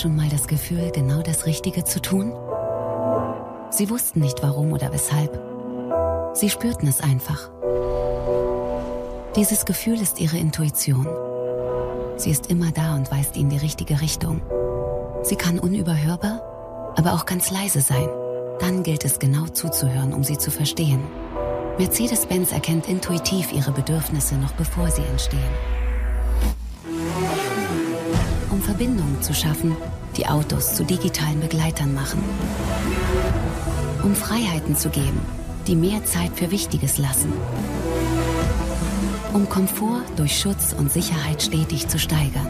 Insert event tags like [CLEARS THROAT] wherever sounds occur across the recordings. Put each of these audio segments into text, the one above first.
Schon mal das Gefühl, genau das Richtige zu tun? Sie wussten nicht warum oder weshalb. Sie spürten es einfach. Dieses Gefühl ist Ihre Intuition. Sie ist immer da und weist Ihnen die richtige Richtung. Sie kann unüberhörbar, aber auch ganz leise sein. Dann gilt es genau zuzuhören, um sie zu verstehen. Mercedes-Benz erkennt intuitiv ihre Bedürfnisse noch bevor sie entstehen. Verbindungen zu schaffen, die Autos zu digitalen Begleitern machen. Um Freiheiten zu geben, die mehr Zeit für Wichtiges lassen. Um Komfort durch Schutz und Sicherheit stetig zu steigern.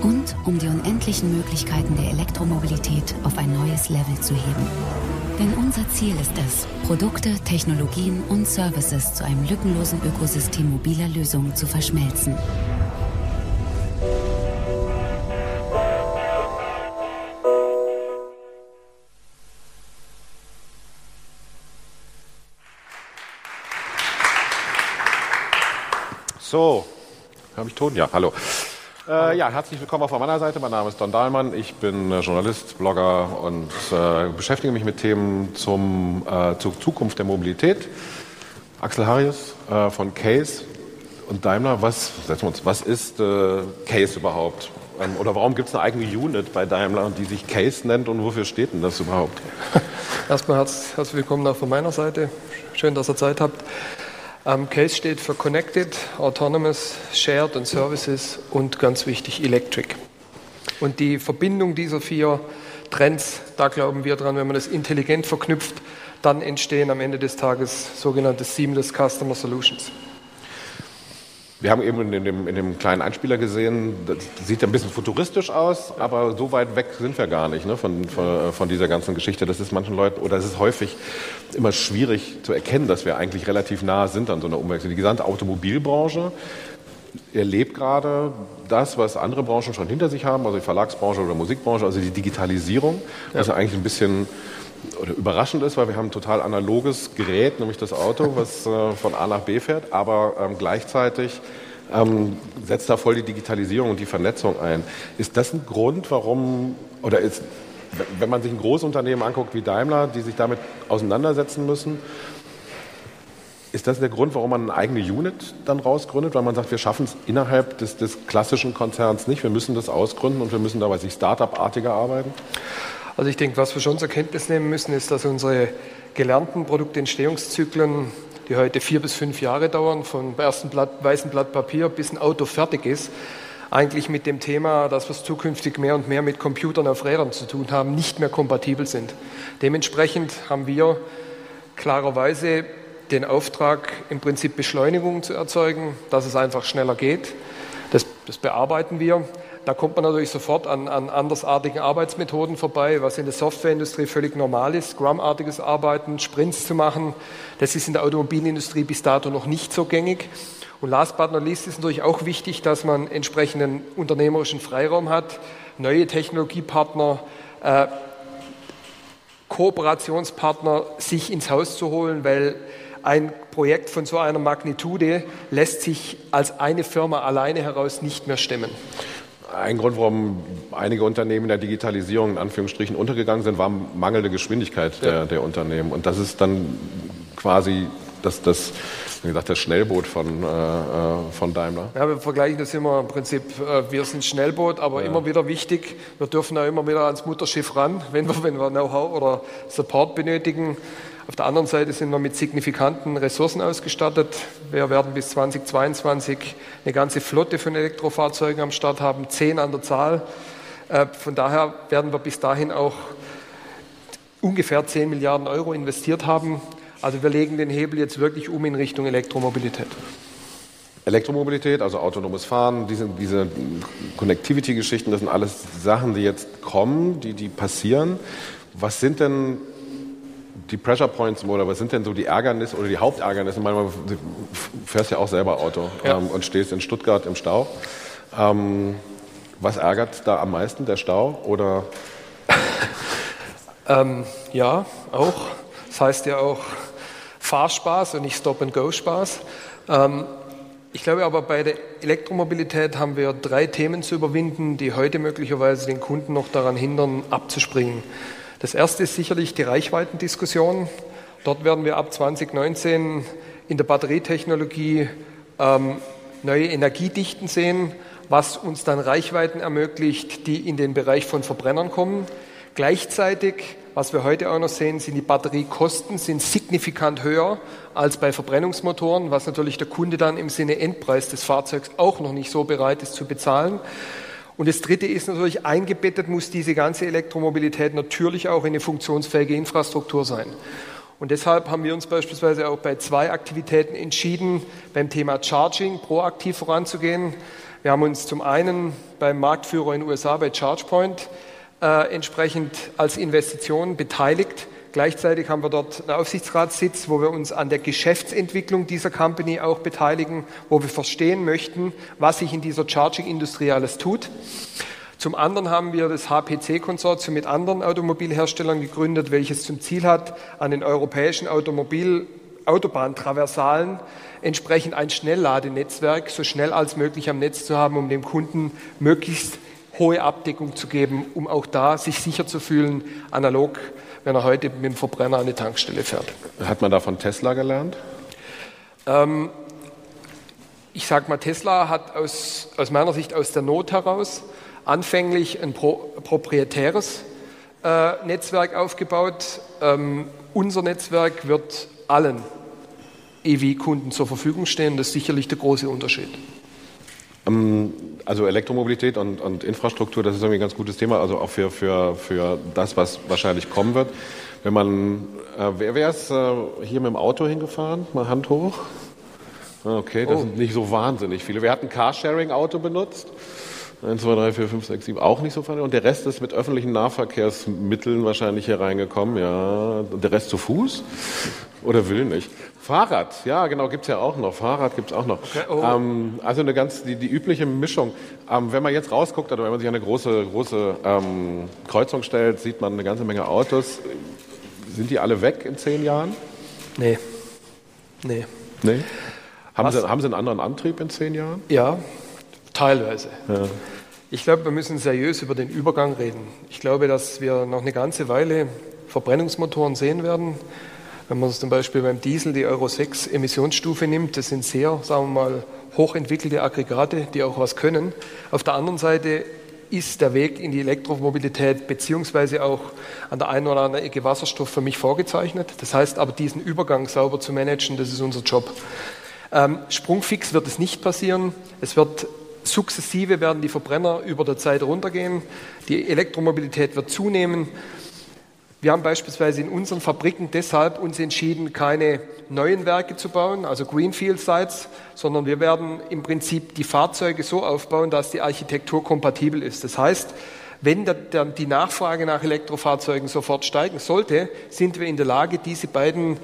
Und um die unendlichen Möglichkeiten der Elektromobilität auf ein neues Level zu heben. Denn unser Ziel ist es, Produkte, Technologien und Services zu einem lückenlosen Ökosystem mobiler Lösungen zu verschmelzen. So, habe ich Ton? Ja, hallo. Äh, ja, herzlich willkommen auch von meiner Seite. Mein Name ist Don Dahlmann. Ich bin äh, Journalist, Blogger und äh, beschäftige mich mit Themen zum, äh, zur Zukunft der Mobilität. Axel Harries äh, von Case und Daimler. Was, setzen wir uns, was ist äh, Case überhaupt? Ähm, oder warum gibt es eine eigene Unit bei Daimler, die sich Case nennt und wofür steht denn das überhaupt? [LAUGHS] Erstmal herzlich willkommen auch von meiner Seite. Schön, dass ihr Zeit habt. Ähm, CASE steht für Connected, Autonomous, Shared und Services und ganz wichtig Electric. Und die Verbindung dieser vier Trends, da glauben wir dran, wenn man das intelligent verknüpft, dann entstehen am Ende des Tages sogenannte Seamless Customer Solutions. Wir haben eben in dem, in dem, kleinen Einspieler gesehen, das sieht ein bisschen futuristisch aus, aber so weit weg sind wir gar nicht ne, von, von, von, dieser ganzen Geschichte. Das ist manchen Leuten, oder es ist häufig immer schwierig zu erkennen, dass wir eigentlich relativ nah sind an so einer Umwechslung. Die gesamte Automobilbranche erlebt gerade das, was andere Branchen schon hinter sich haben, also die Verlagsbranche oder Musikbranche, also die Digitalisierung, was ja. eigentlich ein bisschen oder überraschend ist, weil wir haben ein total analoges Gerät, nämlich das Auto, was äh, von A nach B fährt, aber ähm, gleichzeitig ähm, setzt da voll die Digitalisierung und die Vernetzung ein. Ist das ein Grund, warum, oder ist, wenn man sich ein Großunternehmen anguckt wie Daimler, die sich damit auseinandersetzen müssen, ist das der Grund, warum man eine eigene Unit dann rausgründet? Weil man sagt, wir schaffen es innerhalb des, des, klassischen Konzerns nicht, wir müssen das ausgründen und wir müssen dabei sich Start-up-artiger arbeiten? Also ich denke, was wir schon zur Kenntnis nehmen müssen, ist, dass unsere gelernten Produktentstehungszyklen, die heute vier bis fünf Jahre dauern, von ersten Blatt, weißen Blatt Papier bis ein Auto fertig ist, eigentlich mit dem Thema, dass wir es zukünftig mehr und mehr mit Computern auf Rädern zu tun haben, nicht mehr kompatibel sind. Dementsprechend haben wir klarerweise den Auftrag, im Prinzip Beschleunigung zu erzeugen, dass es einfach schneller geht. Das, das bearbeiten wir. Da kommt man natürlich sofort an, an andersartigen Arbeitsmethoden vorbei, was in der Softwareindustrie völlig normal ist, Scrum-artiges Arbeiten, Sprints zu machen. Das ist in der Automobilindustrie bis dato noch nicht so gängig. Und last but not least ist natürlich auch wichtig, dass man entsprechenden unternehmerischen Freiraum hat, neue Technologiepartner, äh, Kooperationspartner sich ins Haus zu holen, weil ein Projekt von so einer Magnitude lässt sich als eine Firma alleine heraus nicht mehr stemmen. Ein Grund, warum einige Unternehmen in der Digitalisierung in Anführungsstrichen untergegangen sind, war mangelnde Geschwindigkeit der, ja. der Unternehmen. Und das ist dann quasi das, das, wie gesagt, das Schnellboot von, äh, äh, von Daimler. Ja, wir vergleichen das immer im Prinzip, äh, wir sind Schnellboot, aber ja. immer wieder wichtig, wir dürfen auch immer wieder ans Mutterschiff ran, wenn wir, wenn wir Know-how oder Support benötigen. Auf der anderen Seite sind wir mit signifikanten Ressourcen ausgestattet. Wir werden bis 2022 eine ganze Flotte von Elektrofahrzeugen am Start haben, zehn an der Zahl. Äh, von daher werden wir bis dahin auch ungefähr 10 Milliarden Euro investiert haben. Also wir legen den Hebel jetzt wirklich um in Richtung Elektromobilität. Elektromobilität, also autonomes Fahren, diese, diese Connectivity-Geschichten, das sind alles Sachen, die jetzt kommen, die, die passieren. Was sind denn die Pressure Points oder was sind denn so die Ärgernisse oder die Hauptärgernisse? Manchmal du fährst ja auch selber Auto ja. ähm, und stehst in Stuttgart im Stau. Ähm, was ärgert da am meisten, der Stau oder? [LAUGHS] ähm, ja, auch. Das heißt ja auch Fahrspaß und nicht Stop-and-Go-Spaß. Ähm, Ich glaube aber, bei der Elektromobilität haben wir drei Themen zu überwinden, die heute möglicherweise den Kunden noch daran hindern, abzuspringen. Das erste ist sicherlich die Reichweitendiskussion. Dort werden wir ab 2019 in der Batterietechnologie ähm, neue Energiedichten sehen, was uns dann Reichweiten ermöglicht, die in den Bereich von Verbrennern kommen. Gleichzeitig, was wir heute auch noch sehen, sind die Batteriekosten sind signifikant höher als bei Verbrennungsmotoren, was natürlich der Kunde dann im Sinne Endpreis des Fahrzeugs auch noch nicht so bereit ist zu bezahlen. Und das Dritte ist natürlich, eingebettet muss diese ganze Elektromobilität natürlich auch in eine funktionsfähige Infrastruktur sein. Und deshalb haben wir uns beispielsweise auch bei zwei Aktivitäten entschieden, beim Thema Charging proaktiv voranzugehen. Wir haben uns zum einen beim Marktführer in den USA, bei ChargePoint, äh, entsprechend als Investition beteiligt. Gleichzeitig haben wir dort einen Aufsichtsratssitz, wo wir uns an der Geschäftsentwicklung dieser Company auch beteiligen, wo wir verstehen möchten, was sich in dieser Charging-Industrie alles tut. Zum anderen haben wir das HPC-Konsortium mit anderen Automobilherstellern gegründet, welches zum Ziel hat, an den europäischen Automobil Autobahntraversalen entsprechend ein Schnellladenetzwerk so schnell als möglich am Netz zu haben, um dem Kunden möglichst hohe Abdeckung zu geben, um auch da sich sicher zu fühlen, analog, wenn er heute mit dem Verbrenner an die Tankstelle fährt. Hat man da von Tesla gelernt? Ähm, ich sage mal, Tesla hat aus, aus meiner Sicht aus der Not heraus anfänglich ein pro, proprietäres äh, Netzwerk aufgebaut. Ähm, unser Netzwerk wird allen EV-Kunden zur Verfügung stehen. Das ist sicherlich der große Unterschied. Ähm, also Elektromobilität und, und, Infrastruktur, das ist irgendwie ein ganz gutes Thema, also auch für, für, für das, was wahrscheinlich kommen wird. Wenn man, äh, wer, wer ist äh, hier mit dem Auto hingefahren? Mal Hand hoch. Ah, okay, das oh. sind nicht so wahnsinnig viele. Wer hat ein Carsharing-Auto benutzt? 1, 2, 3, 4, 5, 6, 7 auch nicht so viel. Und der Rest ist mit öffentlichen Nahverkehrsmitteln wahrscheinlich hier reingekommen. Ja, und der Rest zu Fuß oder will nicht. Fahrrad, ja, genau, gibt's ja auch noch. Fahrrad gibt's auch noch. Okay, oh. ähm, also eine ganz, die, die übliche Mischung. Ähm, wenn man jetzt rausguckt oder wenn man sich an eine große, große ähm, Kreuzung stellt, sieht man eine ganze Menge Autos. Sind die alle weg in zehn Jahren? Nee. Nee. Nee? Haben sie, haben sie einen anderen Antrieb in zehn Jahren? Ja, teilweise. Ja. Ich glaube, wir müssen seriös über den Übergang reden. Ich glaube, dass wir noch eine ganze Weile Verbrennungsmotoren sehen werden. Wenn man zum Beispiel beim Diesel die Euro 6 Emissionsstufe nimmt, das sind sehr, sagen wir mal, hochentwickelte Aggregate, die auch was können. Auf der anderen Seite ist der Weg in die Elektromobilität beziehungsweise auch an der einen oder anderen Ecke Wasserstoff für mich vorgezeichnet. Das heißt aber, diesen Übergang sauber zu managen, das ist unser Job. Ähm, sprungfix wird es nicht passieren. Es wird Sukzessive werden die Verbrenner über der Zeit runtergehen. Die Elektromobilität wird zunehmen. Wir haben beispielsweise in unseren Fabriken deshalb uns entschieden, keine neuen Werke zu bauen, also Greenfield Sites, sondern wir werden im Prinzip die Fahrzeuge so aufbauen, dass die Architektur kompatibel ist. Das heißt, wenn die Nachfrage nach Elektrofahrzeugen sofort steigen sollte, sind wir in der Lage, diese beiden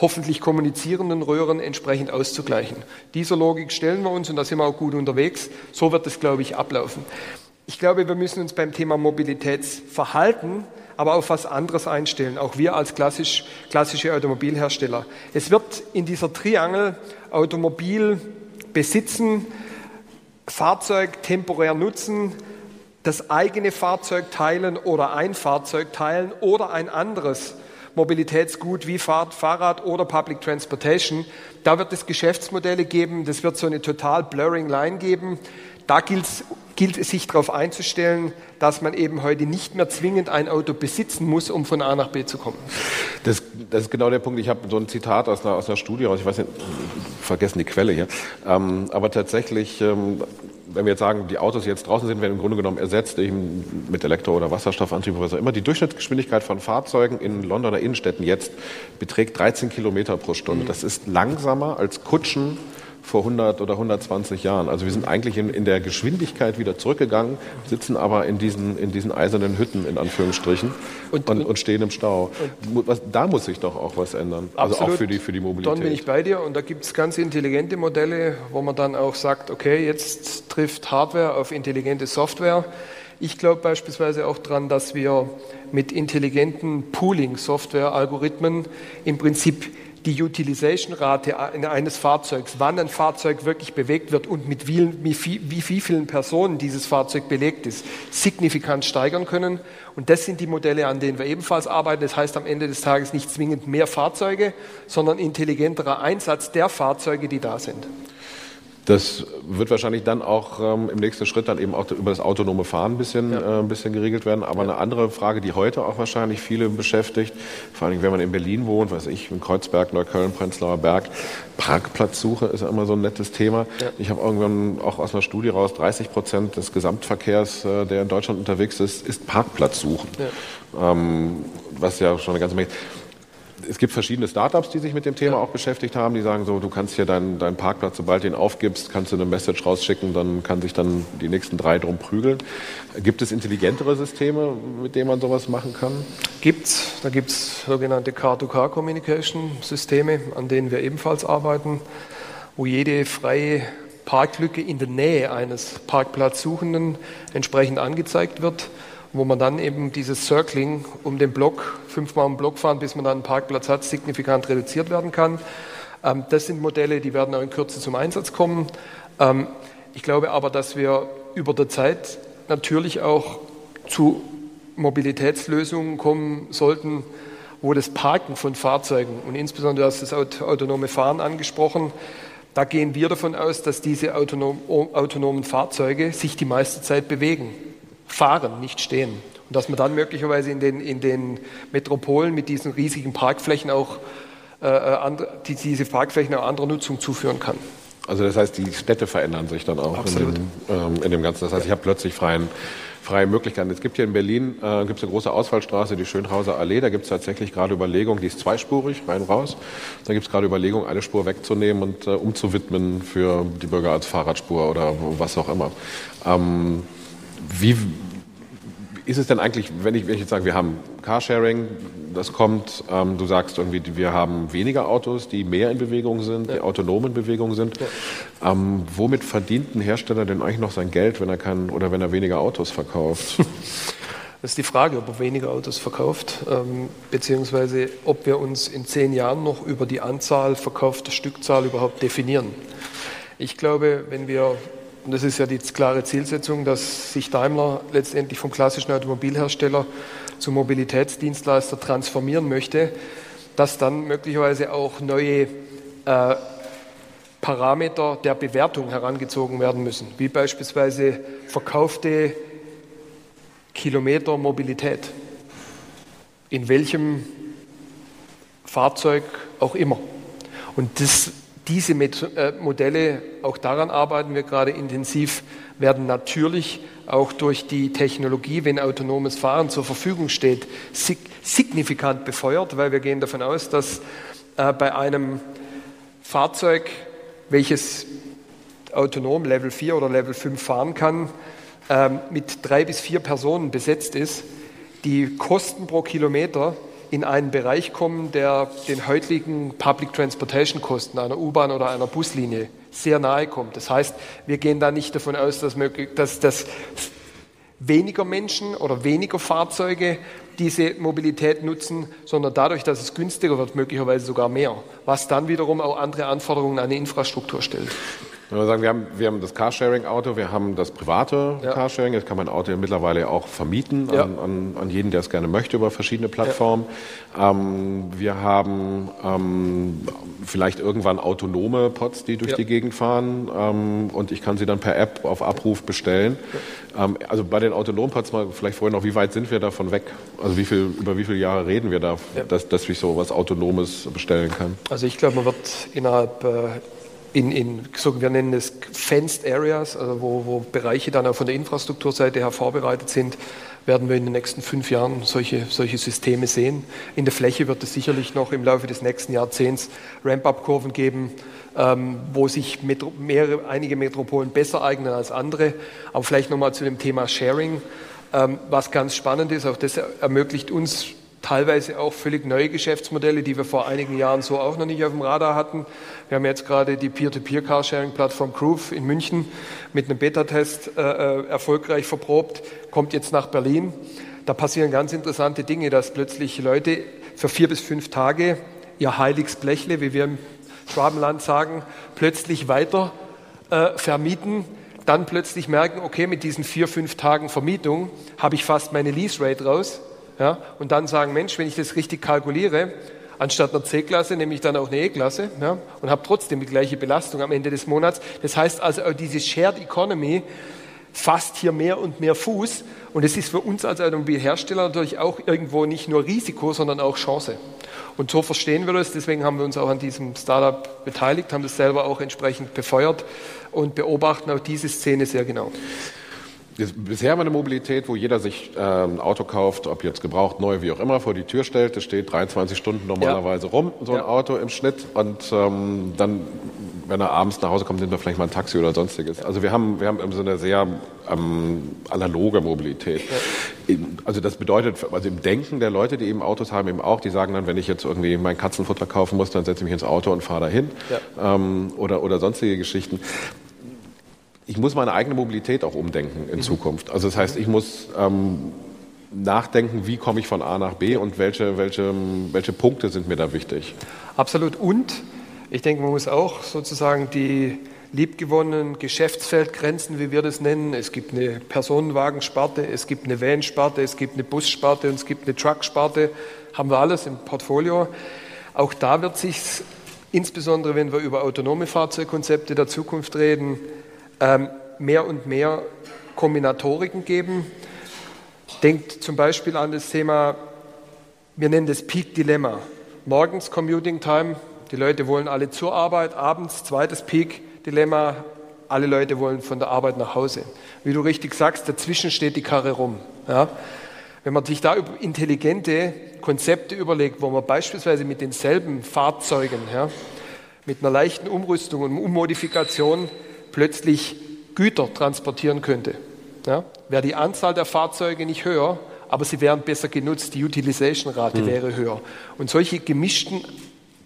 hoffentlich kommunizierenden Röhren entsprechend auszugleichen. Dieser Logik stellen wir uns und da sind wir auch gut unterwegs. So wird es, glaube ich, ablaufen. Ich glaube, wir müssen uns beim Thema Mobilitätsverhalten aber auf was anderes einstellen, auch wir als klassisch, klassische Automobilhersteller. Es wird in dieser Triangel Automobil besitzen, Fahrzeug temporär nutzen, das eigene Fahrzeug teilen oder ein Fahrzeug teilen oder ein anderes Mobilitätsgut wie Fahrrad oder Public Transportation. Da wird es Geschäftsmodelle geben, das wird so eine total blurring Line geben. Da gilt es sich darauf einzustellen, dass man eben heute nicht mehr zwingend ein Auto besitzen muss, um von A nach B zu kommen. Das, das ist genau der Punkt. Ich habe so ein Zitat aus einer, aus einer Studie raus, ich weiß nicht, vergessen die Quelle hier, ähm, aber tatsächlich ähm, wenn wir jetzt sagen, die Autos, die jetzt draußen sind, werden im Grunde genommen ersetzt eben mit Elektro- oder Wasserstoffantrieb oder was auch immer. Die Durchschnittsgeschwindigkeit von Fahrzeugen in Londoner Innenstädten jetzt beträgt 13 Kilometer pro Stunde. Das ist langsamer als Kutschen vor 100 oder 120 Jahren. Also wir sind eigentlich in, in der Geschwindigkeit wieder zurückgegangen, sitzen aber in diesen, in diesen eisernen Hütten in Anführungsstrichen und, und, und stehen im Stau. Was, da muss sich doch auch was ändern. Also absolut. auch für die, für die Mobilität. Dann bin ich bei dir und da gibt es ganz intelligente Modelle, wo man dann auch sagt, okay, jetzt trifft Hardware auf intelligente Software. Ich glaube beispielsweise auch daran, dass wir mit intelligenten Pooling-Software-Algorithmen im Prinzip die Utilization-Rate eines Fahrzeugs, wann ein Fahrzeug wirklich bewegt wird und mit wie, wie, wie vielen Personen dieses Fahrzeug belegt ist, signifikant steigern können. Und das sind die Modelle, an denen wir ebenfalls arbeiten. Das heißt am Ende des Tages nicht zwingend mehr Fahrzeuge, sondern intelligenterer Einsatz der Fahrzeuge, die da sind. Das wird wahrscheinlich dann auch ähm, im nächsten Schritt dann eben auch über das autonome Fahren ein bisschen, ja. äh, ein bisschen geregelt werden. Aber ja. eine andere Frage, die heute auch wahrscheinlich viele beschäftigt, vor allem wenn man in Berlin wohnt, weiß ich, in Kreuzberg, Neukölln, Prenzlauer Berg, Parkplatzsuche ist ja immer so ein nettes Thema. Ja. Ich habe irgendwann auch aus einer Studie raus, 30 Prozent des Gesamtverkehrs, äh, der in Deutschland unterwegs ist, ist Parkplatzsuchen. Ähm, was ja schon eine ganze Menge es gibt verschiedene Startups, die sich mit dem Thema auch beschäftigt haben, die sagen so, du kannst hier deinen, deinen Parkplatz, sobald du ihn aufgibst, kannst du eine Message rausschicken, dann kann sich dann die nächsten drei drum prügeln. Gibt es intelligentere Systeme, mit denen man sowas machen kann? Gibt's. Da gibt es sogenannte Car-to-Car-Communication-Systeme, an denen wir ebenfalls arbeiten, wo jede freie Parklücke in der Nähe eines Parkplatzsuchenden entsprechend angezeigt wird wo man dann eben dieses Circling um den Block, fünfmal um Block fahren, bis man dann einen Parkplatz hat, signifikant reduziert werden kann. Ähm, das sind Modelle, die werden auch in Kürze zum Einsatz kommen. Ähm, ich glaube aber, dass wir über der Zeit natürlich auch zu Mobilitätslösungen kommen sollten, wo das Parken von Fahrzeugen und insbesondere das autonome Fahren angesprochen, da gehen wir davon aus, dass diese autonom, autonomen Fahrzeuge sich die meiste Zeit bewegen fahren, nicht stehen. Und dass man dann möglicherweise in den, in den Metropolen mit diesen riesigen Parkflächen auch äh, äh die, diese Parkflächen auch anderer Nutzung zuführen kann. Also das heißt, die Städte verändern sich dann auch in dem, ähm, in dem, Ganzen. Das heißt, ja. ich habe plötzlich freien, freie Möglichkeiten. Es gibt hier in Berlin äh, gibt's eine große Ausfallstraße, die Schönhauser Allee. Da gibt es tatsächlich gerade Überlegungen, die ist zweispurig, rein raus. Da gibt es gerade Überlegungen, eine Spur wegzunehmen und äh, umzuwidmen für die Bürger als Fahrradspur oder was auch immer. Ähm, wie ist es denn eigentlich, wenn ich, wenn ich jetzt sage, wir haben Carsharing, das kommt, ähm, du sagst irgendwie, wir haben weniger Autos, die mehr in Bewegung sind, ja. die autonom in Bewegung sind. Ja. Ähm, womit verdient ein Hersteller denn eigentlich noch sein Geld, wenn er kann oder wenn er weniger Autos verkauft? [LAUGHS] Das ist die Frage, ob er weniger Autos verkauft, ähm, beziehungsweise ob wir uns in zehn Jahren noch über die Anzahl verkaufter Stückzahl überhaupt definieren. Ich glaube, wenn wir und das ist ja die klare Zielsetzung, dass sich Daimler letztendlich vom klassischen Automobilhersteller zum Mobilitätsdienstleister transformieren möchte, dass dann möglicherweise auch neue äh, Parameter der Bewertung herangezogen werden müssen, wie beispielsweise verkaufte Kilometer Mobilität, in welchem Fahrzeug auch immer. Und das diese äh, Modelle, auch daran arbeiten wir gerade intensiv, werden natürlich auch durch die Technologie, wenn autonomes Fahren zur Verfügung steht, signifikant befeuert, weil wir gehen davon aus, dass äh, bei einem Fahrzeug, welches autonom Level 4 oder Level 5 fahren kann, ähm, mit drei bis vier Personen besetzt ist, die Kosten pro Kilometer in einen Bereich kommen, der den heutigen Public Transportation Kosten einer U-Bahn oder einer Buslinie sehr nahe kommt. Das heißt, wir gehen da nicht davon aus, dass, möglich, dass, dass weniger Menschen oder weniger Fahrzeuge diese Mobilität nutzen, sondern dadurch, dass es günstiger wird, möglicherweise sogar mehr, was dann wiederum auch andere Anforderungen an die Infrastruktur stellt. Wenn wir sagen, wir haben, wir haben das Carsharing-Auto, wir haben das private ja. Carsharing, jetzt kann man Auto mittlerweile auch vermieten ja. an, an, an, jeden, der es gerne möchte, über verschiedene Plattformen. Ja. Ähm, wir haben ähm, vielleicht irgendwann autonome Pods, die durch die Gegend fahren ähm, und ich kann sie dann per App auf Abruf bestellen. Ähm, also bei den autonomen Pods mal vielleicht vorher noch, wie weit sind wir davon weg? Also wie viel, über wie viele Jahre reden wir da, dass, dass ich so was Autonomes bestellen kann? Also ich glaube, man wird innerhalb äh, in, in so, wir nennen es Fenced Areas, also wo, wo Bereiche dann auch von der Infrastrukturseite her vorbereitet sind, werden wir in den nächsten fünf Jahren solche, solche Systeme sehen. In der Fläche wird es sicherlich noch im Laufe des nächsten Jahrzehnts Ramp-up-Kurven geben, ähm, wo sich Metro, mehrere, einige Metropolen besser eignen als andere. Aber vielleicht nochmal zu dem Thema Sharing. Ähm, was ganz spannend ist, auch das ermöglicht uns teilweise auch völlig neue Geschäftsmodelle, die wir vor einigen Jahren so auch noch nicht auf dem Radar hatten. Wir haben jetzt gerade die Peer-to-Peer-Carsharing-Plattform Groove in München mit einem Beta-Test äh, äh, erfolgreich verprobt, kommt jetzt nach Berlin. Da passieren ganz interessante Dinge, dass plötzlich Leute für vier bis fünf Tage ihr Heiligsblechle, wie wir im Schwabenland sagen, plötzlich weiter äh, vermieten, dann plötzlich merken, okay, mit diesen vier, fünf Tagen Vermietung habe ich fast meine Lease Rate raus. Ja, und dann sagen, Mensch, wenn ich das richtig kalkuliere, anstatt einer C-Klasse nehme ich dann auch eine E-Klasse ja, und habe trotzdem die gleiche Belastung am Ende des Monats. Das heißt also, diese Shared Economy fasst hier mehr und mehr Fuß. Und es ist für uns als Automobilhersteller natürlich auch irgendwo nicht nur Risiko, sondern auch Chance. Und so verstehen wir das. Deswegen haben wir uns auch an diesem Startup beteiligt, haben das selber auch entsprechend befeuert und beobachten auch diese Szene sehr genau. Bisher haben wir eine Mobilität, wo jeder sich äh, ein Auto kauft, ob jetzt gebraucht, neu, wie auch immer, vor die Tür stellt. Das steht 23 Stunden normalerweise ja. rum, so ein ja. Auto im Schnitt. Und ähm, dann, wenn er abends nach Hause kommt, nimmt er vielleicht mal ein Taxi oder sonstiges. Also wir haben, wir haben so eine sehr ähm, analoge Mobilität. Ja. Also das bedeutet, also im Denken der Leute, die eben Autos haben, eben auch, die sagen dann, wenn ich jetzt irgendwie mein Katzenfutter kaufen muss, dann setze ich mich ins Auto und fahre dahin. Ähm, oder, oder sonstige Geschichten ich muss meine eigene Mobilität auch umdenken in mhm. Zukunft. Also das heißt, ich muss ähm, nachdenken, wie komme ich von A nach B und welche, welche, welche Punkte sind mir da wichtig. Absolut. Und ich denke, man muss auch sozusagen die liebgewonnenen Geschäftsfeldgrenzen, wie wir das nennen. Es gibt eine Personenwagensparte, es gibt eine Van-Sparte, es gibt eine Bussparte und es gibt eine Trucksparte. Haben wir alles im Portfolio. Auch da wird sich insbesondere wenn wir über autonome Fahrzeugkonzepte der Zukunft reden, mehr und mehr Kombinatoriken geben. Denkt zum Beispiel an das Thema, wir nennen das Peak Dilemma. Morgens Commuting Time, die Leute wollen alle zur Arbeit, abends zweites Peak Dilemma, alle Leute wollen von der Arbeit nach Hause. Wie du richtig sagst, dazwischen steht die Karre rum. Ja? Wenn man sich da intelligente Konzepte überlegt, wo man beispielsweise mit denselben Fahrzeugen, ja, mit einer leichten Umrüstung und Ummodifikation plötzlich Güter transportieren könnte, ja, wäre die Anzahl der Fahrzeuge nicht höher, aber sie wären besser genutzt, die Utilization-Rate mhm. wäre höher. Und solche gemischten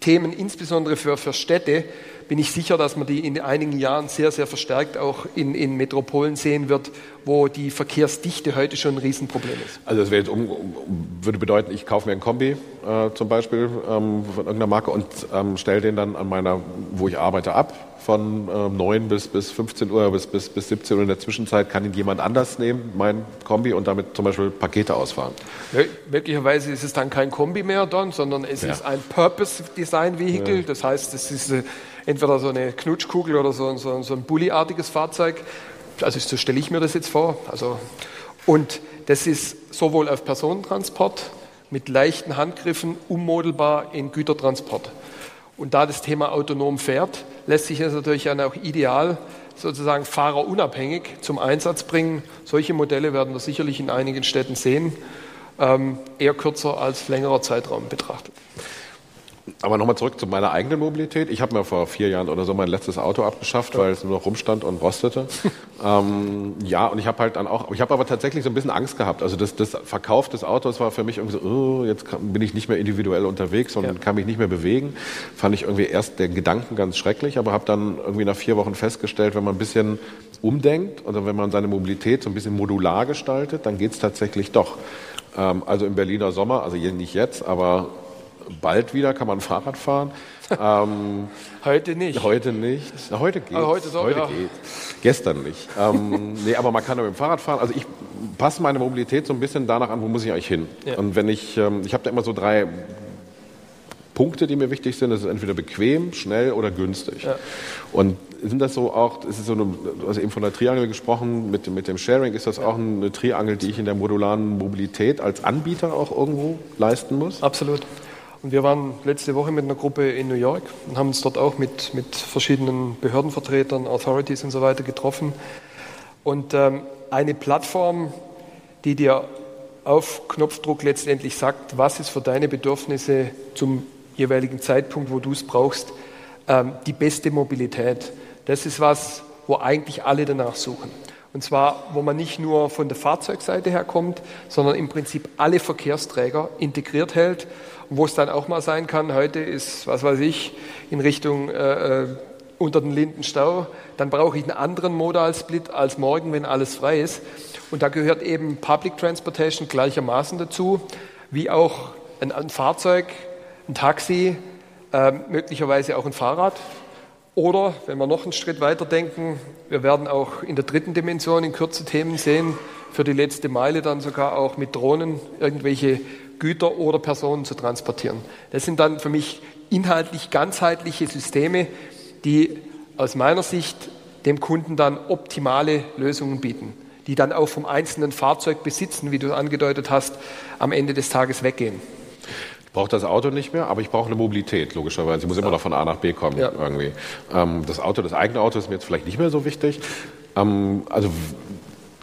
Themen, insbesondere für, für Städte, bin ich sicher, dass man die in einigen Jahren sehr, sehr verstärkt auch in, in Metropolen sehen wird, wo die Verkehrsdichte heute schon ein Riesenproblem ist. Also das jetzt um, würde bedeuten, ich kaufe mir ein Kombi äh, zum Beispiel ähm, von irgendeiner Marke und ähm, stelle den dann an meiner, wo ich arbeite, ab von äh, 9 bis, bis 15 Uhr, bis, bis, bis 17 Uhr. In der Zwischenzeit kann ihn jemand anders nehmen, mein Kombi, und damit zum Beispiel Pakete ausfahren. möglicherweise ist es dann kein Kombi mehr dann, sondern es ja. ist ein Purpose-Design-Vehikel. Ja. Das heißt, es ist äh, entweder so eine Knutschkugel oder so, so, so ein Bulli-artiges Fahrzeug. Also so stelle ich mir das jetzt vor. Also, und das ist sowohl auf Personentransport mit leichten Handgriffen ummodelbar in Gütertransport. Und da das Thema autonom fährt, lässt sich das natürlich dann auch ideal sozusagen fahrerunabhängig zum Einsatz bringen. Solche Modelle werden wir sicherlich in einigen Städten sehen, ähm, eher kürzer als längerer Zeitraum betrachtet. Aber nochmal zurück zu meiner eigenen Mobilität. Ich habe mir vor vier Jahren oder so mein letztes Auto abgeschafft, weil es nur noch rumstand und rostete. [LAUGHS] ähm, ja, und ich habe halt dann auch, ich habe aber tatsächlich so ein bisschen Angst gehabt. Also das, das Verkauf des Autos war für mich irgendwie so, oh, jetzt bin ich nicht mehr individuell unterwegs und ja. kann mich nicht mehr bewegen. Fand ich irgendwie erst den Gedanken ganz schrecklich, aber habe dann irgendwie nach vier Wochen festgestellt, wenn man ein bisschen umdenkt oder wenn man seine Mobilität so ein bisschen modular gestaltet, dann geht es tatsächlich doch. Ähm, also im Berliner Sommer, also nicht jetzt, aber bald wieder kann man Fahrrad fahren. Ähm, [LAUGHS] heute nicht. Heute nicht. Heute geht. heute so, heute ja. geht. Gestern nicht. ähm, [LAUGHS] nee, aber man kann mit dem Fahrrad fahren. Also ich passe meine Mobilität so ein bisschen danach an, wo muss ich eigentlich hin. Ja. Und wenn ich, ähm, ich habe da immer so drei Punkte, die mir wichtig sind. Das ist entweder bequem, schnell oder günstig. Ja. Und sind das so auch, ist es so eine, du hast eben von der Triangel gesprochen, mit, mit dem Sharing, ist das ja. auch eine Triangel, die ich in der modularen Mobilität als Anbieter auch irgendwo leisten muss? Absolut. Und wir waren letzte Woche mit einer Gruppe in New York und haben uns dort auch mit, mit verschiedenen Behördenvertretern, Authorities und so weiter getroffen. Und ähm, eine Plattform, die dir auf Knopfdruck letztendlich sagt, was ist für deine Bedürfnisse zum jeweiligen Zeitpunkt, wo du es brauchst, ähm, die beste Mobilität. Das ist was, wo eigentlich alle danach suchen. Und zwar, wo man nicht nur von der Fahrzeugseite her kommt, sondern im Prinzip alle Verkehrsträger integriert hält. Wo es dann auch mal sein kann, heute ist, was weiß ich, in Richtung äh, äh unter den Linden Stau, dann brauche ich einen anderen Modal-Split als morgen, wenn alles frei ist. Und da gehört eben Public Transportation gleichermaßen dazu, wie auch ein, ein Fahrzeug, ein Taxi, äh, möglicherweise auch ein Fahrrad. Oder, wenn wir noch einen Schritt weiter denken, wir werden auch in der dritten Dimension in Kürze Themen sehen, für die letzte Meile dann sogar auch mit Drohnen irgendwelche Güter oder Personen zu transportieren. Das sind dann für mich inhaltlich ganzheitliche Systeme, die aus meiner Sicht dem Kunden dann optimale Lösungen bieten, die dann auch vom einzelnen Fahrzeug besitzen, wie du angedeutet hast, am Ende des Tages weggehen. Ich brauche das Auto nicht mehr, aber ich brauche eine Mobilität, logischerweise. Ich muss immer noch von A nach B kommen, ja. irgendwie. Ähm, das Auto, das eigene Auto ist mir jetzt vielleicht nicht mehr so wichtig. Ähm, also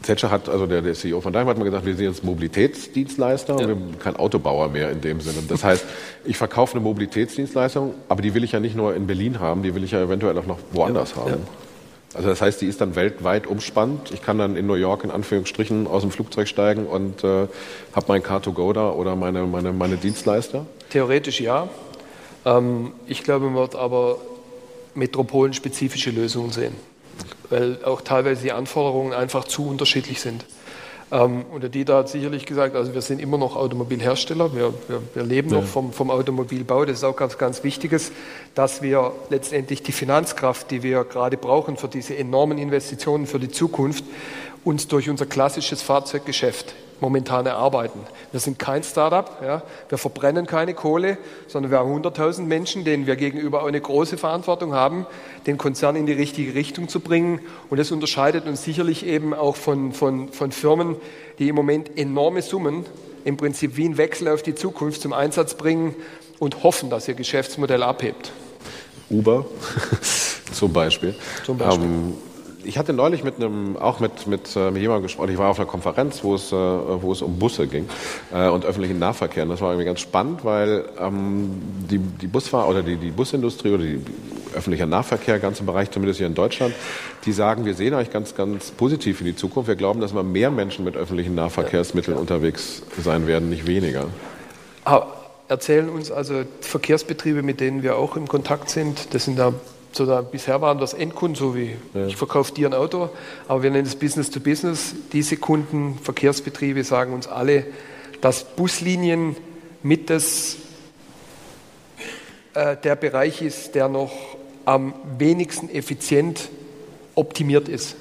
Zetscher hat, also der, der, CEO von Daimler hat mir gesagt, wir sind jetzt Mobilitätsdienstleister ja. und wir sind kein Autobauer mehr in dem Sinne. Das heißt, ich verkaufe eine Mobilitätsdienstleistung, aber die will ich ja nicht nur in Berlin haben, die will ich ja eventuell auch noch woanders ja. haben. Ja. Also das heißt, die ist dann weltweit umspannt. Ich kann dann in New York in Anführungsstrichen aus dem Flugzeug steigen und äh, habe mein Car2Go da oder meine, meine, meine Dienstleister? Theoretisch ja. Ähm, ich glaube, man wird aber metropolenspezifische Lösungen sehen weil auch teilweise die Anforderungen einfach zu unterschiedlich sind. Ähm, und der Dieter hat sicherlich gesagt, also wir sind immer noch Automobilhersteller, wir, wir, wir leben ja. noch vom, vom, Automobilbau. Das ist auch ganz, ganz Wichtiges, dass wir letztendlich die Finanzkraft, die wir gerade brauchen für diese enormen Investitionen für die Zukunft, uns durch unser klassisches Fahrzeuggeschäft momentan erarbeiten. Wir sind kein Startup, ja. wir verbrennen keine Kohle, sondern wir haben 100.000 Menschen, denen wir gegenüber eine große Verantwortung haben, den Konzern in die richtige Richtung zu bringen. Und das unterscheidet uns sicherlich eben auch von, von, von Firmen, die im Moment enorme Summen im Prinzip wie ein Wechsel auf die Zukunft zum Einsatz bringen und hoffen, dass ihr Geschäftsmodell abhebt. Uber [LAUGHS] zum Beispiel. Zum Beispiel. Ähm, ich hatte neulich mit einem, auch mit, mit, äh, mit jemandem gesprochen, ich war auf einer Konferenz, wo es, äh, wo es um Busse ging äh, und öffentlichen Nahverkehr. Und das war irgendwie ganz spannend, weil ähm, die, die Busfahrer oder die, die Busindustrie oder die, öffentlicher Nahverkehr, ganz im Bereich, zumindest hier in Deutschland, die sagen, wir sehen euch ganz, ganz positiv in die Zukunft. Wir glauben, dass immer mehr Menschen mit öffentlichen Nahverkehrsmitteln ja. unterwegs sein werden, nicht weniger. Aber erzählen uns also Verkehrsbetriebe, mit denen wir auch im Kontakt sind, das sind da so, bisher waren das Endkunden, so wie ja. ich verkaufe dir ein Auto, aber wir nennen es Business to Business. Diese Kunden, Verkehrsbetriebe sagen uns alle, dass Buslinien mit das, äh, der Bereich ist, der noch am wenigsten effizient optimiert ist.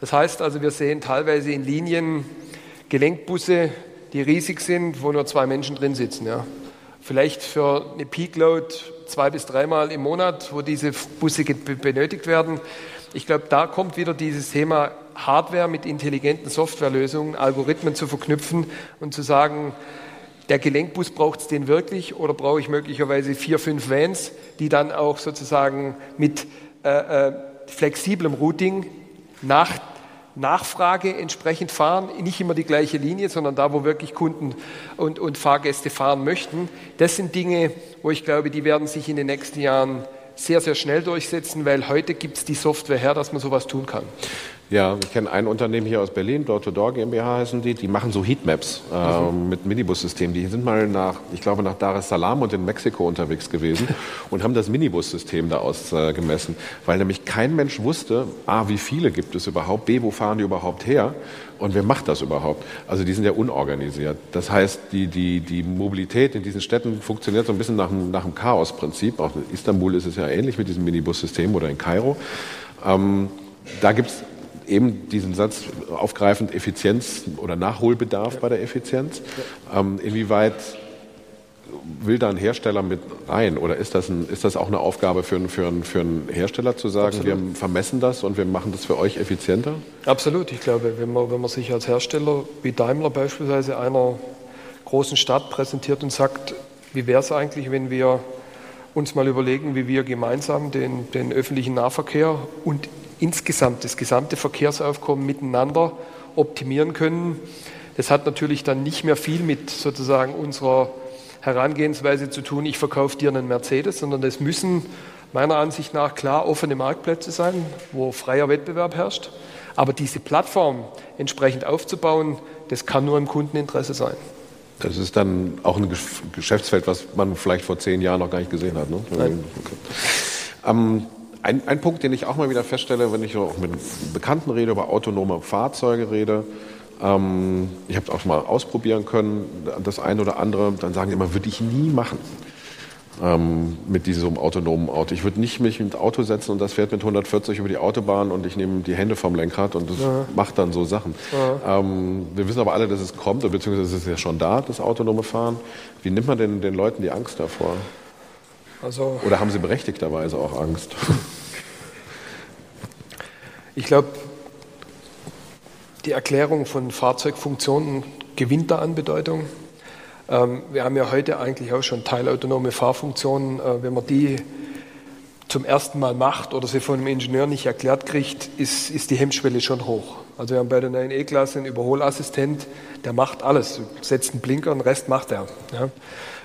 Das heißt also, wir sehen teilweise in Linien Gelenkbusse, die riesig sind, wo nur zwei Menschen drin sitzen. Ja. Vielleicht für eine Peak Load zwei bis dreimal im Monat, wo diese Busse benötigt werden. Ich glaube, da kommt wieder dieses Thema Hardware mit intelligenten Softwarelösungen, Algorithmen zu verknüpfen und zu sagen, der Gelenkbus braucht es den wirklich oder brauche ich möglicherweise vier, fünf Vans, die dann auch sozusagen mit äh, äh, flexiblem Routing nach Nachfrage entsprechend fahren, nicht immer die gleiche Linie, sondern da, wo wirklich Kunden und, und Fahrgäste fahren möchten. Das sind Dinge, wo ich glaube, die werden sich in den nächsten Jahren sehr, sehr schnell durchsetzen, weil heute gibt es die Software her, dass man sowas tun kann. Ja, ich kenne ein Unternehmen hier aus Berlin, Door-to-Door GmbH heißen die, die machen so Heatmaps äh, mit Minibus-Systemen. Die sind mal nach, ich glaube, nach Dar es Salaam und in Mexiko unterwegs gewesen [LAUGHS] und haben das Minibus-System da ausgemessen, äh, weil nämlich kein Mensch wusste, A, wie viele gibt es überhaupt, B, wo fahren die überhaupt her und wer macht das überhaupt? Also die sind ja unorganisiert. Das heißt, die, die, die Mobilität in diesen Städten funktioniert so ein bisschen nach, nach dem Chaos-Prinzip. Auch in Istanbul ist es ja ähnlich mit diesem Minibus-System oder in Kairo. Ähm, da gibt es eben diesen Satz aufgreifend Effizienz oder Nachholbedarf ja. bei der Effizienz. Ja. Ähm, inwieweit will da ein Hersteller mit rein? Oder ist das, ein, ist das auch eine Aufgabe für, einen, für, einen, für einen Hersteller zu sagen, Absolut. wir vermessen das und wir machen das für euch effizienter? Absolut. Ich glaube, wenn man, wenn man sich als Hersteller wie Daimler beispielsweise einer großen Stadt präsentiert und sagt, wie wäre es eigentlich, wenn wir uns mal überlegen, wie wir gemeinsam den, den öffentlichen Nahverkehr und insgesamt das gesamte Verkehrsaufkommen miteinander optimieren können. Das hat natürlich dann nicht mehr viel mit sozusagen unserer Herangehensweise zu tun, ich verkaufe dir einen Mercedes, sondern das müssen meiner Ansicht nach klar offene Marktplätze sein, wo freier Wettbewerb herrscht. Aber diese Plattform entsprechend aufzubauen, das kann nur im Kundeninteresse sein. Das ist dann auch ein Geschäftsfeld, was man vielleicht vor zehn Jahren noch gar nicht gesehen hat. Ne? Nein. Okay. Ähm, ein, ein, Punkt, den ich auch mal wieder feststelle, wenn ich auch mit Bekannten rede, über autonome Fahrzeuge rede, ähm, ich habe es auch mal ausprobieren können, das eine oder andere, dann sagen die immer, würde ich nie machen. ähm, mit diesem autonomen Auto. Ich würde nicht mich ins Auto setzen und das fährt mit 140 über die Autobahn und ich nehme die Hände vom Lenkrad und das ja. macht dann so Sachen. Ja. Ähm, wir wissen aber alle, dass es kommt, beziehungsweise es ist ja schon da, das autonome Fahren. Wie nimmt man denn den Leuten die Angst davor? Also, Oder haben sie berechtigterweise auch Angst? [LAUGHS] Ich glaube, die Erklärung von Fahrzeugfunktionen gewinnt da an Bedeutung. Ähm, wir haben ja heute eigentlich auch schon teilautonome Fahrfunktionen. Äh, wenn man die zum ersten Mal macht oder sie von einem Ingenieur nicht erklärt kriegt, ist, ist die Hemmschwelle schon hoch. Also wir haben bei der neuen E-Klasse einen Überholassistent, der macht alles, setzt einen Blinker, den Rest macht er. Ja.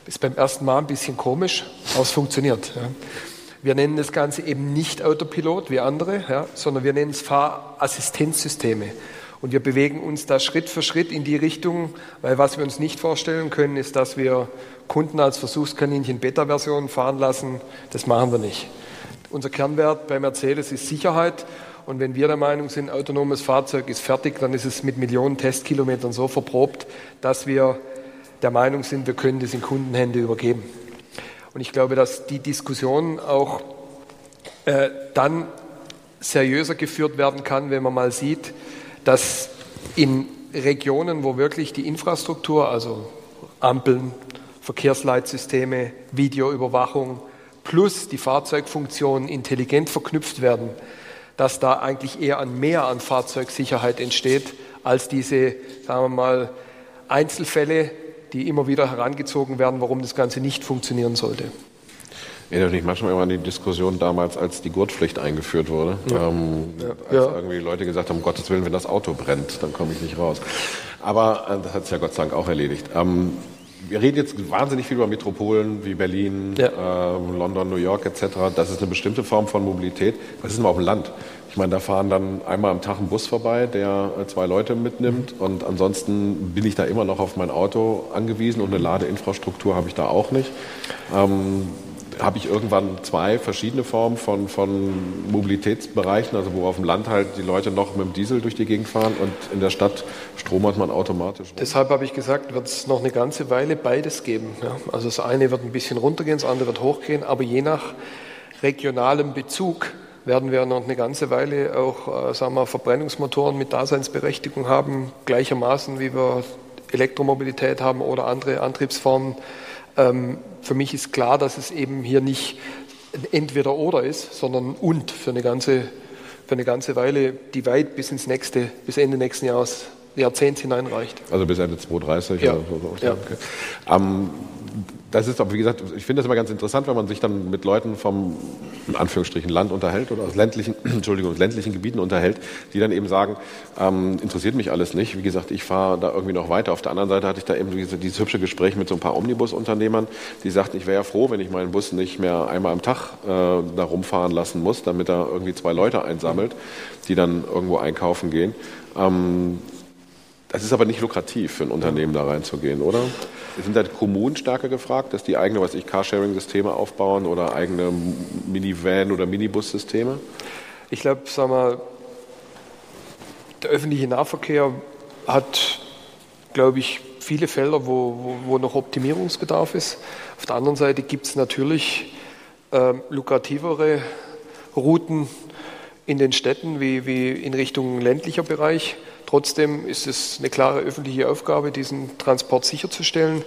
Ist beim ersten Mal ein bisschen komisch, aber es funktioniert. Ja. Wir nennen das Ganze eben nicht Autopilot wie andere, ja, sondern wir nennen es Fahrassistenzsysteme. Und wir bewegen uns da Schritt für Schritt in die Richtung, weil was wir uns nicht vorstellen können, ist, dass wir Kunden als Versuchskaninchen Beta-Versionen fahren lassen. Das machen wir nicht. Unser Kernwert bei Mercedes ist Sicherheit. Und wenn wir der Meinung sind, autonomes Fahrzeug ist fertig, dann ist es mit Millionen Testkilometern so verprobt, dass wir der Meinung sind, wir können das in Kundenhände übergeben. Und ich glaube, dass die Diskussion auch äh, dann seriöser geführt werden kann, wenn man mal sieht, dass in Regionen, wo wirklich die Infrastruktur, also Ampeln, Verkehrsleitsysteme, Videoüberwachung plus die Fahrzeugfunktionen intelligent verknüpft werden, dass da eigentlich eher ein Mehr an Fahrzeugsicherheit entsteht, als diese, sagen wir mal, Einzelfälle, die immer wieder herangezogen werden, warum das Ganze nicht funktionieren sollte erinnere mich manchmal immer an die Diskussion damals, als die Gurtpflicht eingeführt wurde. Ja. Ähm, ja. Als irgendwie Leute gesagt haben, um Gottes Willen, wenn das Auto brennt, dann komme ich nicht raus. Aber äh, das hat es ja Gott sei Dank auch erledigt. Ähm, wir reden jetzt wahnsinnig viel über Metropolen wie Berlin, ja. äh, London, New York etc. Das ist eine bestimmte Form von Mobilität. Was ist denn auf dem Land? Ich meine, da fahren dann einmal am Tag ein Bus vorbei, der äh, zwei Leute mitnimmt. Und ansonsten bin ich da immer noch auf mein Auto angewiesen und eine Ladeinfrastruktur habe ich da auch nicht. Ähm, habe ich irgendwann zwei verschiedene Formen von, von Mobilitätsbereichen, also wo auf dem Land halt die Leute noch mit dem Diesel durch die Gegend fahren und in der Stadt stromert man automatisch. Deshalb habe ich gesagt, wird es noch eine ganze Weile beides geben. Ja? Also das eine wird ein bisschen runtergehen, das andere wird hochgehen, aber je nach regionalem Bezug werden wir noch eine ganze Weile auch äh, sagen wir, Verbrennungsmotoren mit Daseinsberechtigung haben, gleichermaßen wie wir Elektromobilität haben oder andere Antriebsformen. Ähm, für mich ist klar, dass es eben hier nicht entweder oder ist, sondern und für eine ganze, für eine ganze Weile, die weit bis ins nächste, bis Ende nächsten Jahres, Jahrzehnt hineinreicht. Also bis Ende 2030 ja. oder so. Ja. Okay. Ähm, das ist aber, wie gesagt, ich finde das immer ganz interessant, wenn man sich dann mit Leuten vom, in Anführungsstrichen, Land unterhält oder aus ländlichen, [CLEARS THROAT] Entschuldigung, aus ländlichen Gebieten unterhält, die dann eben sagen, ähm, interessiert mich alles nicht. Wie gesagt, ich fahre da irgendwie noch weiter. Auf der anderen Seite hatte ich da eben diese, dieses hübsche Gespräch mit so ein paar Omnibusunternehmern, die sagten, ich wäre ja froh, wenn ich meinen Bus nicht mehr einmal am Tag äh, da rumfahren lassen muss, damit er irgendwie zwei Leute einsammelt, die dann irgendwo einkaufen gehen. Ähm, das ist aber nicht lukrativ für ein Unternehmen, da reinzugehen, oder? Sind da Kommunen stärker gefragt, dass die eigene, was ich, Carsharing-Systeme aufbauen oder eigene Minivan- oder Minibus-Systeme? Ich glaube, sagen wir, der öffentliche Nahverkehr hat, glaube ich, viele Felder, wo, wo, wo, noch Optimierungsbedarf ist. Auf der anderen Seite gibt es natürlich äh, lukrativere Routen in den Städten wie, wie in Richtung ländlicher Bereich. Trotzdem ist es eine klare öffentliche Aufgabe, diesen Transport sicherzustellen.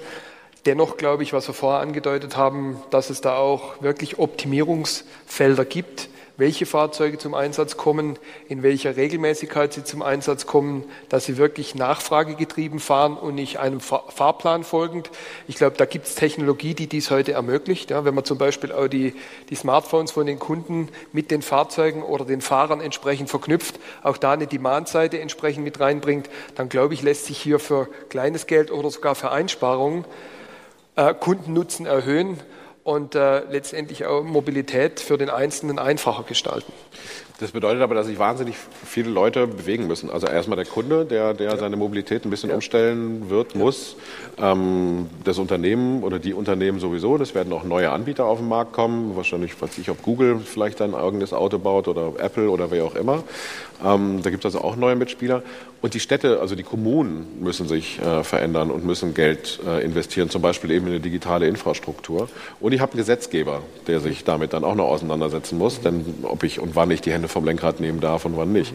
Dennoch glaube ich, was wir vorher angedeutet haben, dass es da auch wirklich Optimierungsfelder gibt, welche Fahrzeuge zum Einsatz kommen, in welcher Regelmäßigkeit sie zum Einsatz kommen, dass sie wirklich nachfragegetrieben fahren und nicht einem Fahrplan folgend. Ich glaube, da gibt es Technologie, die dies heute ermöglicht. Ja, wenn man zum Beispiel auch die, die Smartphones von den Kunden mit den Fahrzeugen oder den Fahrern entsprechend verknüpft, auch da eine Demand-Seite entsprechend mit reinbringt, dann glaube ich, lässt sich hier für kleines Geld oder sogar für Einsparungen äh, Kundennutzen erhöhen und äh, letztendlich auch Mobilität für den Einzelnen einfacher gestalten. Das bedeutet aber, dass sich wahnsinnig viele Leute bewegen müssen. Also erstmal der Kunde, der, der ja. seine Mobilität ein bisschen ja. umstellen wird, muss. Ähm, das Unternehmen oder die Unternehmen sowieso. Das werden auch neue Anbieter auf den Markt kommen. Wahrscheinlich, weiß ich, ob Google vielleicht dann irgendein Auto baut oder Apple oder wer auch immer. Ähm, da gibt es also auch neue Mitspieler. Und die Städte, also die Kommunen müssen sich äh, verändern und müssen Geld äh, investieren, zum Beispiel eben in eine digitale Infrastruktur. Und ich habe einen Gesetzgeber, der sich damit dann auch noch auseinandersetzen muss, denn ob ich und wann ich die Hände vom Lenkrad nehmen darf und wann nicht.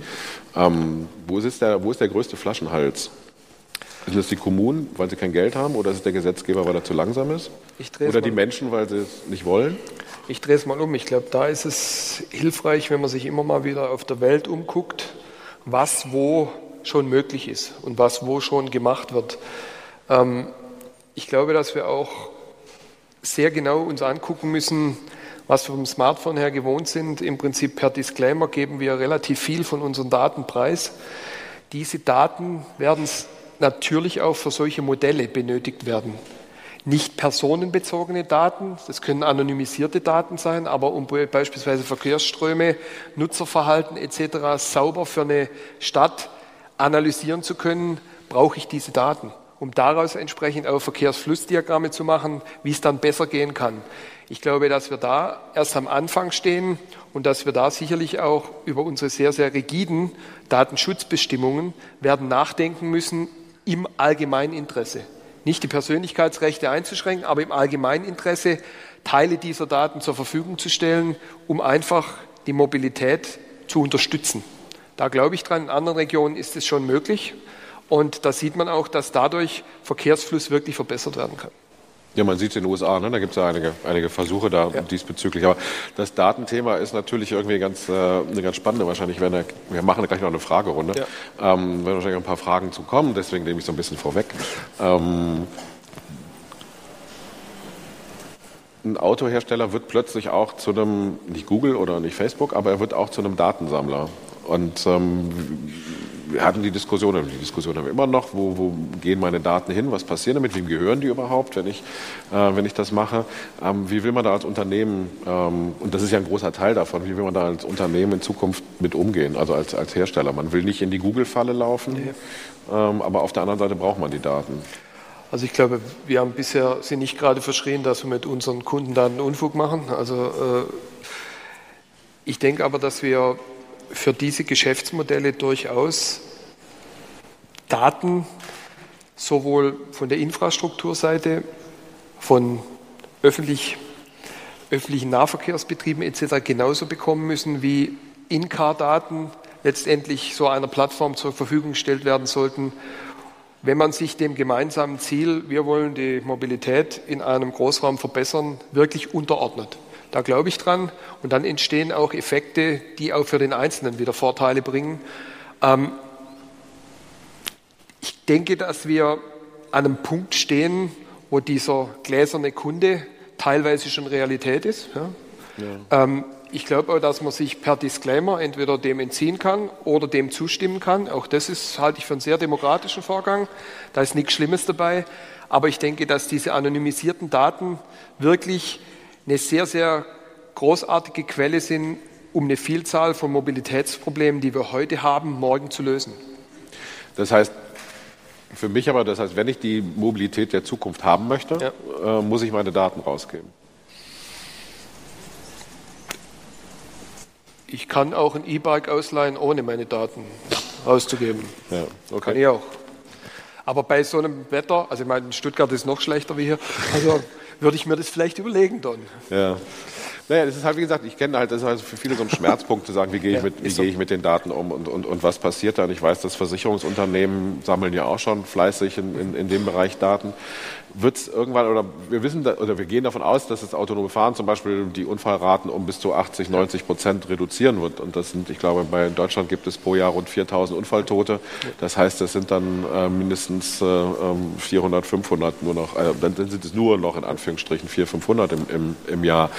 Ähm, wo, ist der, wo ist der größte Flaschenhals? Sind es die Kommunen, weil sie kein Geld haben, oder ist es der Gesetzgeber, weil er zu langsam ist? Oder die Menschen, weil sie es nicht wollen? Ich drehe es mal um. Ich glaube, da ist es hilfreich, wenn man sich immer mal wieder auf der Welt umguckt, was wo schon möglich ist und was wo schon gemacht wird. Ähm, ich glaube, dass wir auch sehr genau uns angucken müssen, was wir vom Smartphone her gewohnt sind. Im Prinzip per Disclaimer geben wir relativ viel von unseren Daten preis. Diese Daten werden natürlich auch für solche Modelle benötigt werden nicht personenbezogene Daten, das können anonymisierte Daten sein, aber um beispielsweise Verkehrsströme, Nutzerverhalten etc. sauber für eine Stadt analysieren zu können, brauche ich diese Daten, um daraus entsprechend auch Verkehrsflussdiagramme zu machen, wie es dann besser gehen kann. Ich glaube, dass wir da erst am Anfang stehen und dass wir da sicherlich auch über unsere sehr, sehr rigiden Datenschutzbestimmungen werden nachdenken müssen im Allgemeininteresse nicht die Persönlichkeitsrechte einzuschränken, aber im Allgemeininteresse Teile dieser Daten zur Verfügung zu stellen, um einfach die Mobilität zu unterstützen. Da glaube ich dran, in anderen Regionen ist es schon möglich. Und da sieht man auch, dass dadurch Verkehrsfluss wirklich verbessert werden kann. Ja, man sieht es in den USA, ne? da gibt es ja einige, einige Versuche da ja. diesbezüglich. Aber das Datenthema ist natürlich irgendwie ganz, äh, eine ganz spannende. Wahrscheinlich werden wir, wir machen gleich noch eine Fragerunde. Ja. Ähm, werden wahrscheinlich ein paar Fragen zu kommen, deswegen nehme ich so ein bisschen vorweg. Ähm, ein Autohersteller wird plötzlich auch zu einem, nicht Google oder nicht Facebook, aber er wird auch zu einem Datensammler. Und ähm, wir hatten die Diskussion, die Diskussion haben wir immer noch, wo, wo, gehen meine Daten hin, was passiert damit, wem gehören die überhaupt, wenn ich, äh, wenn ich das mache. Ähm, wie will man da als Unternehmen, ähm, und das ist ja ein großer Teil davon, wie will man da als Unternehmen in Zukunft mit umgehen, also als, als Hersteller. Man will nicht in die Google-Falle laufen, ja. ähm, aber auf der anderen Seite braucht man die Daten. Also ich glaube, wir haben bisher sie nicht gerade verschrien, dass wir mit unseren Kundendaten Unfug machen. Also äh, ich denke aber, dass wir für diese Geschäftsmodelle durchaus Daten sowohl von der Infrastrukturseite, von öffentlich, öffentlichen Nahverkehrsbetrieben etc. genauso bekommen müssen, wie In-Car-Daten letztendlich so einer Plattform zur Verfügung gestellt werden sollten, wenn man sich dem gemeinsamen Ziel, wir wollen die Mobilität in einem Großraum verbessern, wirklich unterordnet. Da glaube ich dran. Und dann entstehen auch Effekte, die auch für den Einzelnen wieder Vorteile bringen. Ähm, ich denke, dass wir an einem Punkt stehen, wo dieser gläserne Kunde teilweise schon Realität ist. Ja. Ja. Ähm, ich glaube auch, dass man sich per Disclaimer entweder dem entziehen kann oder dem zustimmen kann. Auch das ist, halte ich für einen sehr demokratischen Vorgang. Da ist nichts Schlimmes dabei. Aber ich denke, dass diese anonymisierten Daten wirklich eine sehr, sehr großartige Quelle sind, um eine Vielzahl von Mobilitätsproblemen, die wir heute haben, morgen zu lösen. Das heißt, für mich aber, das heißt, wenn ich die Mobilität der Zukunft haben möchte, ja. äh, muss ich meine Daten rausgeben. Ich kann auch ein E-Bike ausleihen, ohne meine Daten rauszugeben. Ja, okay. Kann ich auch. Aber bei so einem Wetter, also ich meine, Stuttgart ist noch schlechter wie hier, also würde ich mir das vielleicht überlegen dann. Ja. Naja, das ist halt, wie gesagt, ich kenne halt, das ist halt für viele so ein Schmerzpunkt zu sagen, wie gehe ich, mit, wie gehe ich mit den Daten um und, und, und was passiert da. Und ich weiß, dass Versicherungsunternehmen sammeln ja auch schon fleißig in, in, in dem Bereich Daten wird es irgendwann, oder wir wissen, oder wir gehen davon aus, dass das autonome Fahren zum Beispiel die Unfallraten um bis zu 80, 90 Prozent reduzieren wird. Und das sind, ich glaube, bei Deutschland gibt es pro Jahr rund 4000 Unfalltote. Das heißt, das sind dann äh, mindestens äh, 400, ähm, 500 nur noch, äh, dann sind es nur noch in Anführungsstrichen 400, 500 im, im, im Jahr.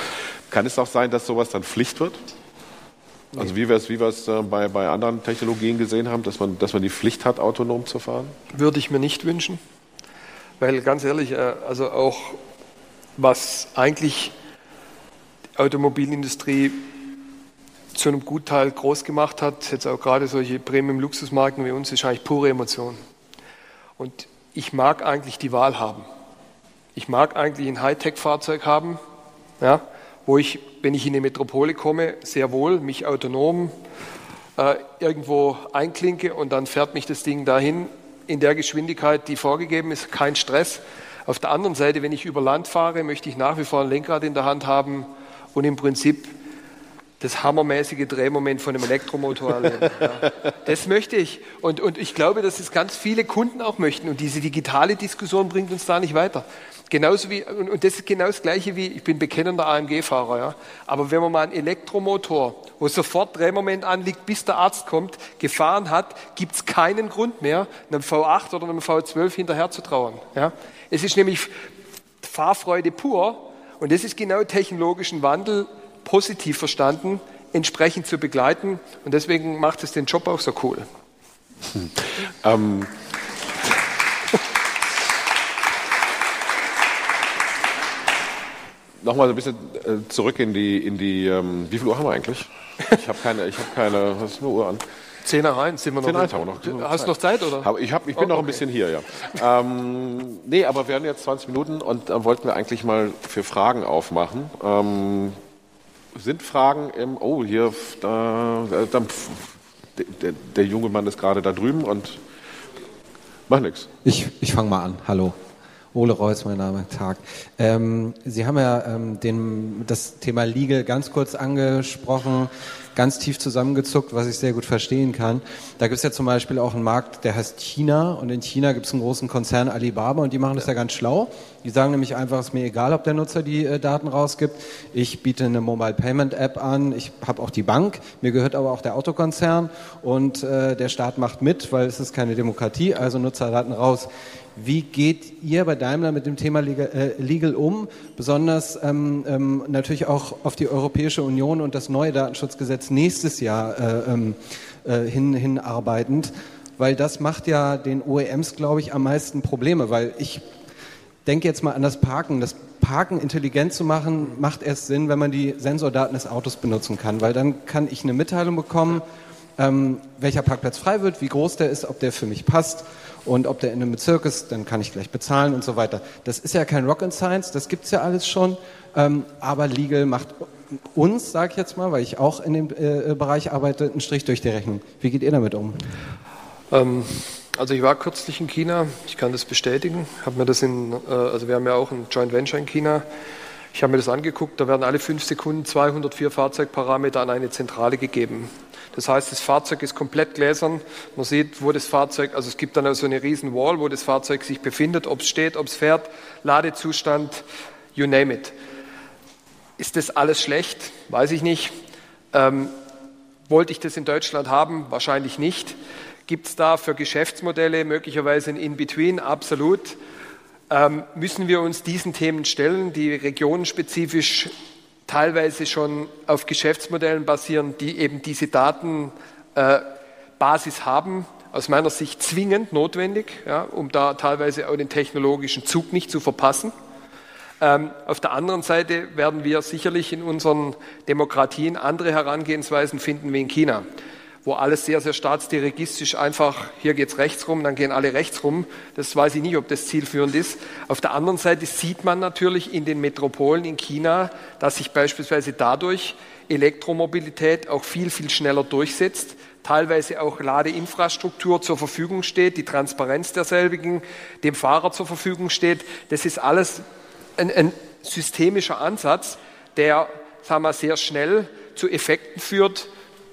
Kann es auch sein, dass sowas dann Pflicht wird? Also wie wir es, wie äh, bei, bei anderen Technologien gesehen haben, dass man, dass man die Pflicht hat, autonom zu fahren? Würde ich mir nicht wünschen. Weil ganz ehrlich, äh, also auch was eigentlich die Automobilindustrie zu einem Gutteil groß gemacht hat, jetzt auch gerade solche Premium-Luxusmarken wie uns, ist eigentlich pure Emotion. Und ich mag eigentlich die Wahl haben. Ich mag eigentlich ein Hightech-Fahrzeug haben, ja, wo ich, wenn ich in eine Metropole komme, sehr wohl mich autonom äh, irgendwo einklinke und dann fährt mich das Ding dahin in der Geschwindigkeit, die vorgegeben ist, kein Stress. Auf der anderen Seite, wenn ich über Land fahre, möchte ich nach wie vor ein Lenkrad in der Hand haben und im Prinzip das hammermäßige Drehmoment von einem Elektromotor erleben. Ja. Das möchte ich. Und, und ich glaube, dass es ganz viele Kunden auch möchten. Und diese digitale Diskussion bringt uns da nicht weiter. Genauso wie, und das ist genau das Gleiche wie, ich bin bekennender AMG-Fahrer, ja. Aber wenn man mal einen Elektromotor, wo sofort Drehmoment anliegt, bis der Arzt kommt, gefahren hat, gibt es keinen Grund mehr, einem V8 oder einem V12 hinterher zu trauern, ja. Es ist nämlich Fahrfreude pur. Und das ist genau technologischen Wandel positiv verstanden, entsprechend zu begleiten. Und deswegen macht es den Job auch so cool. Hm. Ähm. Nochmal ein bisschen äh, zurück in die, in die ähm, wie viel Uhr haben wir eigentlich? Ich habe keine, ich habe keine, was ist eine Uhr an? Zehn nach eins sind wir noch. Zehn nach haben wir noch. Hast du noch Zeit, oder? Ich, hab, ich bin oh, noch ein bisschen hier, ja. ähm, nee, aber wir haben jetzt 20 Minuten und dann wollten wir eigentlich mal für Fragen aufmachen. Ähm, sind Fragen im, oh, hier, da, da der, der, junge Mann ist gerade da drüben und macht nichts. Ich, ich fange mal an. Hallo. Ole Reus, mein Name, Tag. Ähm, Sie haben ja ähm, den, das Thema Legal ganz kurz angesprochen ganz tief zusammengezuckt, was ich sehr gut verstehen kann. Da gibt es ja zum Beispiel auch einen Markt, der heißt China und in China gibt es einen großen Konzern Alibaba und die machen das ja ganz schlau. Die sagen nämlich einfach, es ist mir egal, ob der Nutzer die äh, Daten rausgibt. Ich biete eine Mobile Payment App an, ich habe auch die Bank, mir gehört aber auch der Autokonzern und äh, der Staat macht mit, weil es ist keine Demokratie, also Nutzerdaten raus. Wie geht ihr bei Daimler mit dem Thema Legal, äh, Legal um? Besonders ähm, ähm, natürlich auch auf die Europäische Union und das neue Datenschutzgesetz nächstes Jahr äh, ähm, äh, hin, hinarbeitend, weil das macht ja den OEMs, glaube ich, am meisten Probleme, weil ich denke jetzt mal an das Parken. Das Parken intelligent zu machen, macht erst Sinn, wenn man die Sensordaten des Autos benutzen kann, weil dann kann ich eine Mitteilung bekommen, ähm, welcher Parkplatz frei wird, wie groß der ist, ob der für mich passt und ob der in einem Bezirk ist, dann kann ich gleich bezahlen und so weiter. Das ist ja kein Rocket Science, das gibt es ja alles schon, ähm, aber Legal macht uns, sage ich jetzt mal, weil ich auch in dem äh, Bereich arbeite, einen Strich durch die Rechnung. Wie geht ihr damit um? Ähm, also ich war kürzlich in China, ich kann das bestätigen. Hab mir das in, äh, also wir haben ja auch ein Joint Venture in China. Ich habe mir das angeguckt, da werden alle fünf Sekunden 204 Fahrzeugparameter an eine Zentrale gegeben. Das heißt, das Fahrzeug ist komplett gläsern. Man sieht, wo das Fahrzeug, also es gibt dann also eine riesen Wall, wo das Fahrzeug sich befindet, ob es steht, ob es fährt, Ladezustand, you name it. Ist das alles schlecht? Weiß ich nicht. Ähm, wollte ich das in Deutschland haben? Wahrscheinlich nicht. Gibt es da für Geschäftsmodelle möglicherweise ein In-Between? Absolut. Ähm, müssen wir uns diesen Themen stellen, die regionenspezifisch teilweise schon auf Geschäftsmodellen basieren, die eben diese Datenbasis äh, haben, aus meiner Sicht zwingend notwendig, ja, um da teilweise auch den technologischen Zug nicht zu verpassen. Ähm, auf der anderen Seite werden wir sicherlich in unseren Demokratien andere Herangehensweisen finden wie in China wo alles sehr, sehr staatsdirigistisch einfach, hier geht es rechts rum, dann gehen alle rechts rum. Das weiß ich nicht, ob das zielführend ist. Auf der anderen Seite sieht man natürlich in den Metropolen in China, dass sich beispielsweise dadurch Elektromobilität auch viel, viel schneller durchsetzt, teilweise auch Ladeinfrastruktur zur Verfügung steht, die Transparenz derselbigen dem Fahrer zur Verfügung steht. Das ist alles ein, ein systemischer Ansatz, der sagen wir, sehr schnell zu Effekten führt,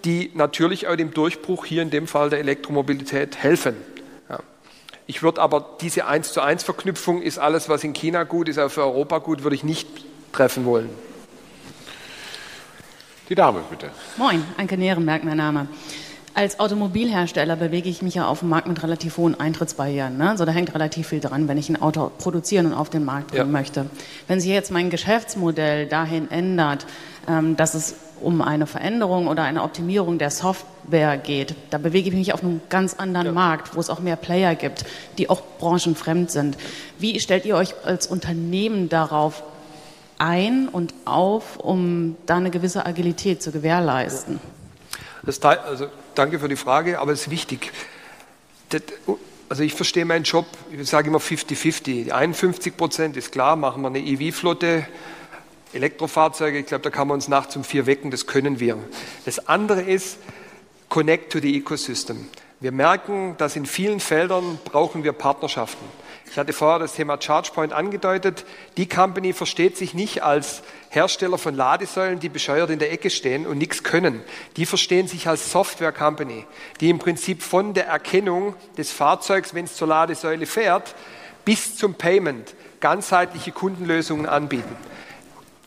die natürlich auch dem Durchbruch hier in dem Fall der Elektromobilität helfen. Ja. Ich würde aber diese 1 zu 1 Verknüpfung ist alles, was in China gut ist, auch für Europa gut, würde ich nicht treffen wollen. Die Dame, bitte. Moin, Anke Nierenberg, mein Name. Als Automobilhersteller bewege ich mich ja auf dem Markt mit relativ hohen Eintrittsbarrieren. Ne? Also da hängt relativ viel dran, wenn ich ein Auto produzieren und auf den Markt bringen ja. möchte. Wenn sich jetzt mein Geschäftsmodell dahin ändert, ähm, dass es um eine Veränderung oder eine Optimierung der Software geht, da bewege ich mich auf einem ganz anderen ja. Markt, wo es auch mehr Player gibt, die auch branchenfremd sind. Wie stellt ihr euch als Unternehmen darauf ein und auf, um da eine gewisse Agilität zu gewährleisten? Das, also, danke für die Frage, aber es ist wichtig. Das, also ich verstehe meinen Job, ich sage immer 50-50. 51 Prozent ist klar, machen wir eine EV-Flotte, Elektrofahrzeuge, ich glaube, da kann man uns nachts um vier wecken, das können wir. Das andere ist, Connect to the Ecosystem. Wir merken, dass in vielen Feldern brauchen wir Partnerschaften. Ich hatte vorher das Thema ChargePoint angedeutet. Die Company versteht sich nicht als Hersteller von Ladesäulen, die bescheuert in der Ecke stehen und nichts können. Die verstehen sich als Software Company, die im Prinzip von der Erkennung des Fahrzeugs, wenn es zur Ladesäule fährt, bis zum Payment ganzheitliche Kundenlösungen anbieten.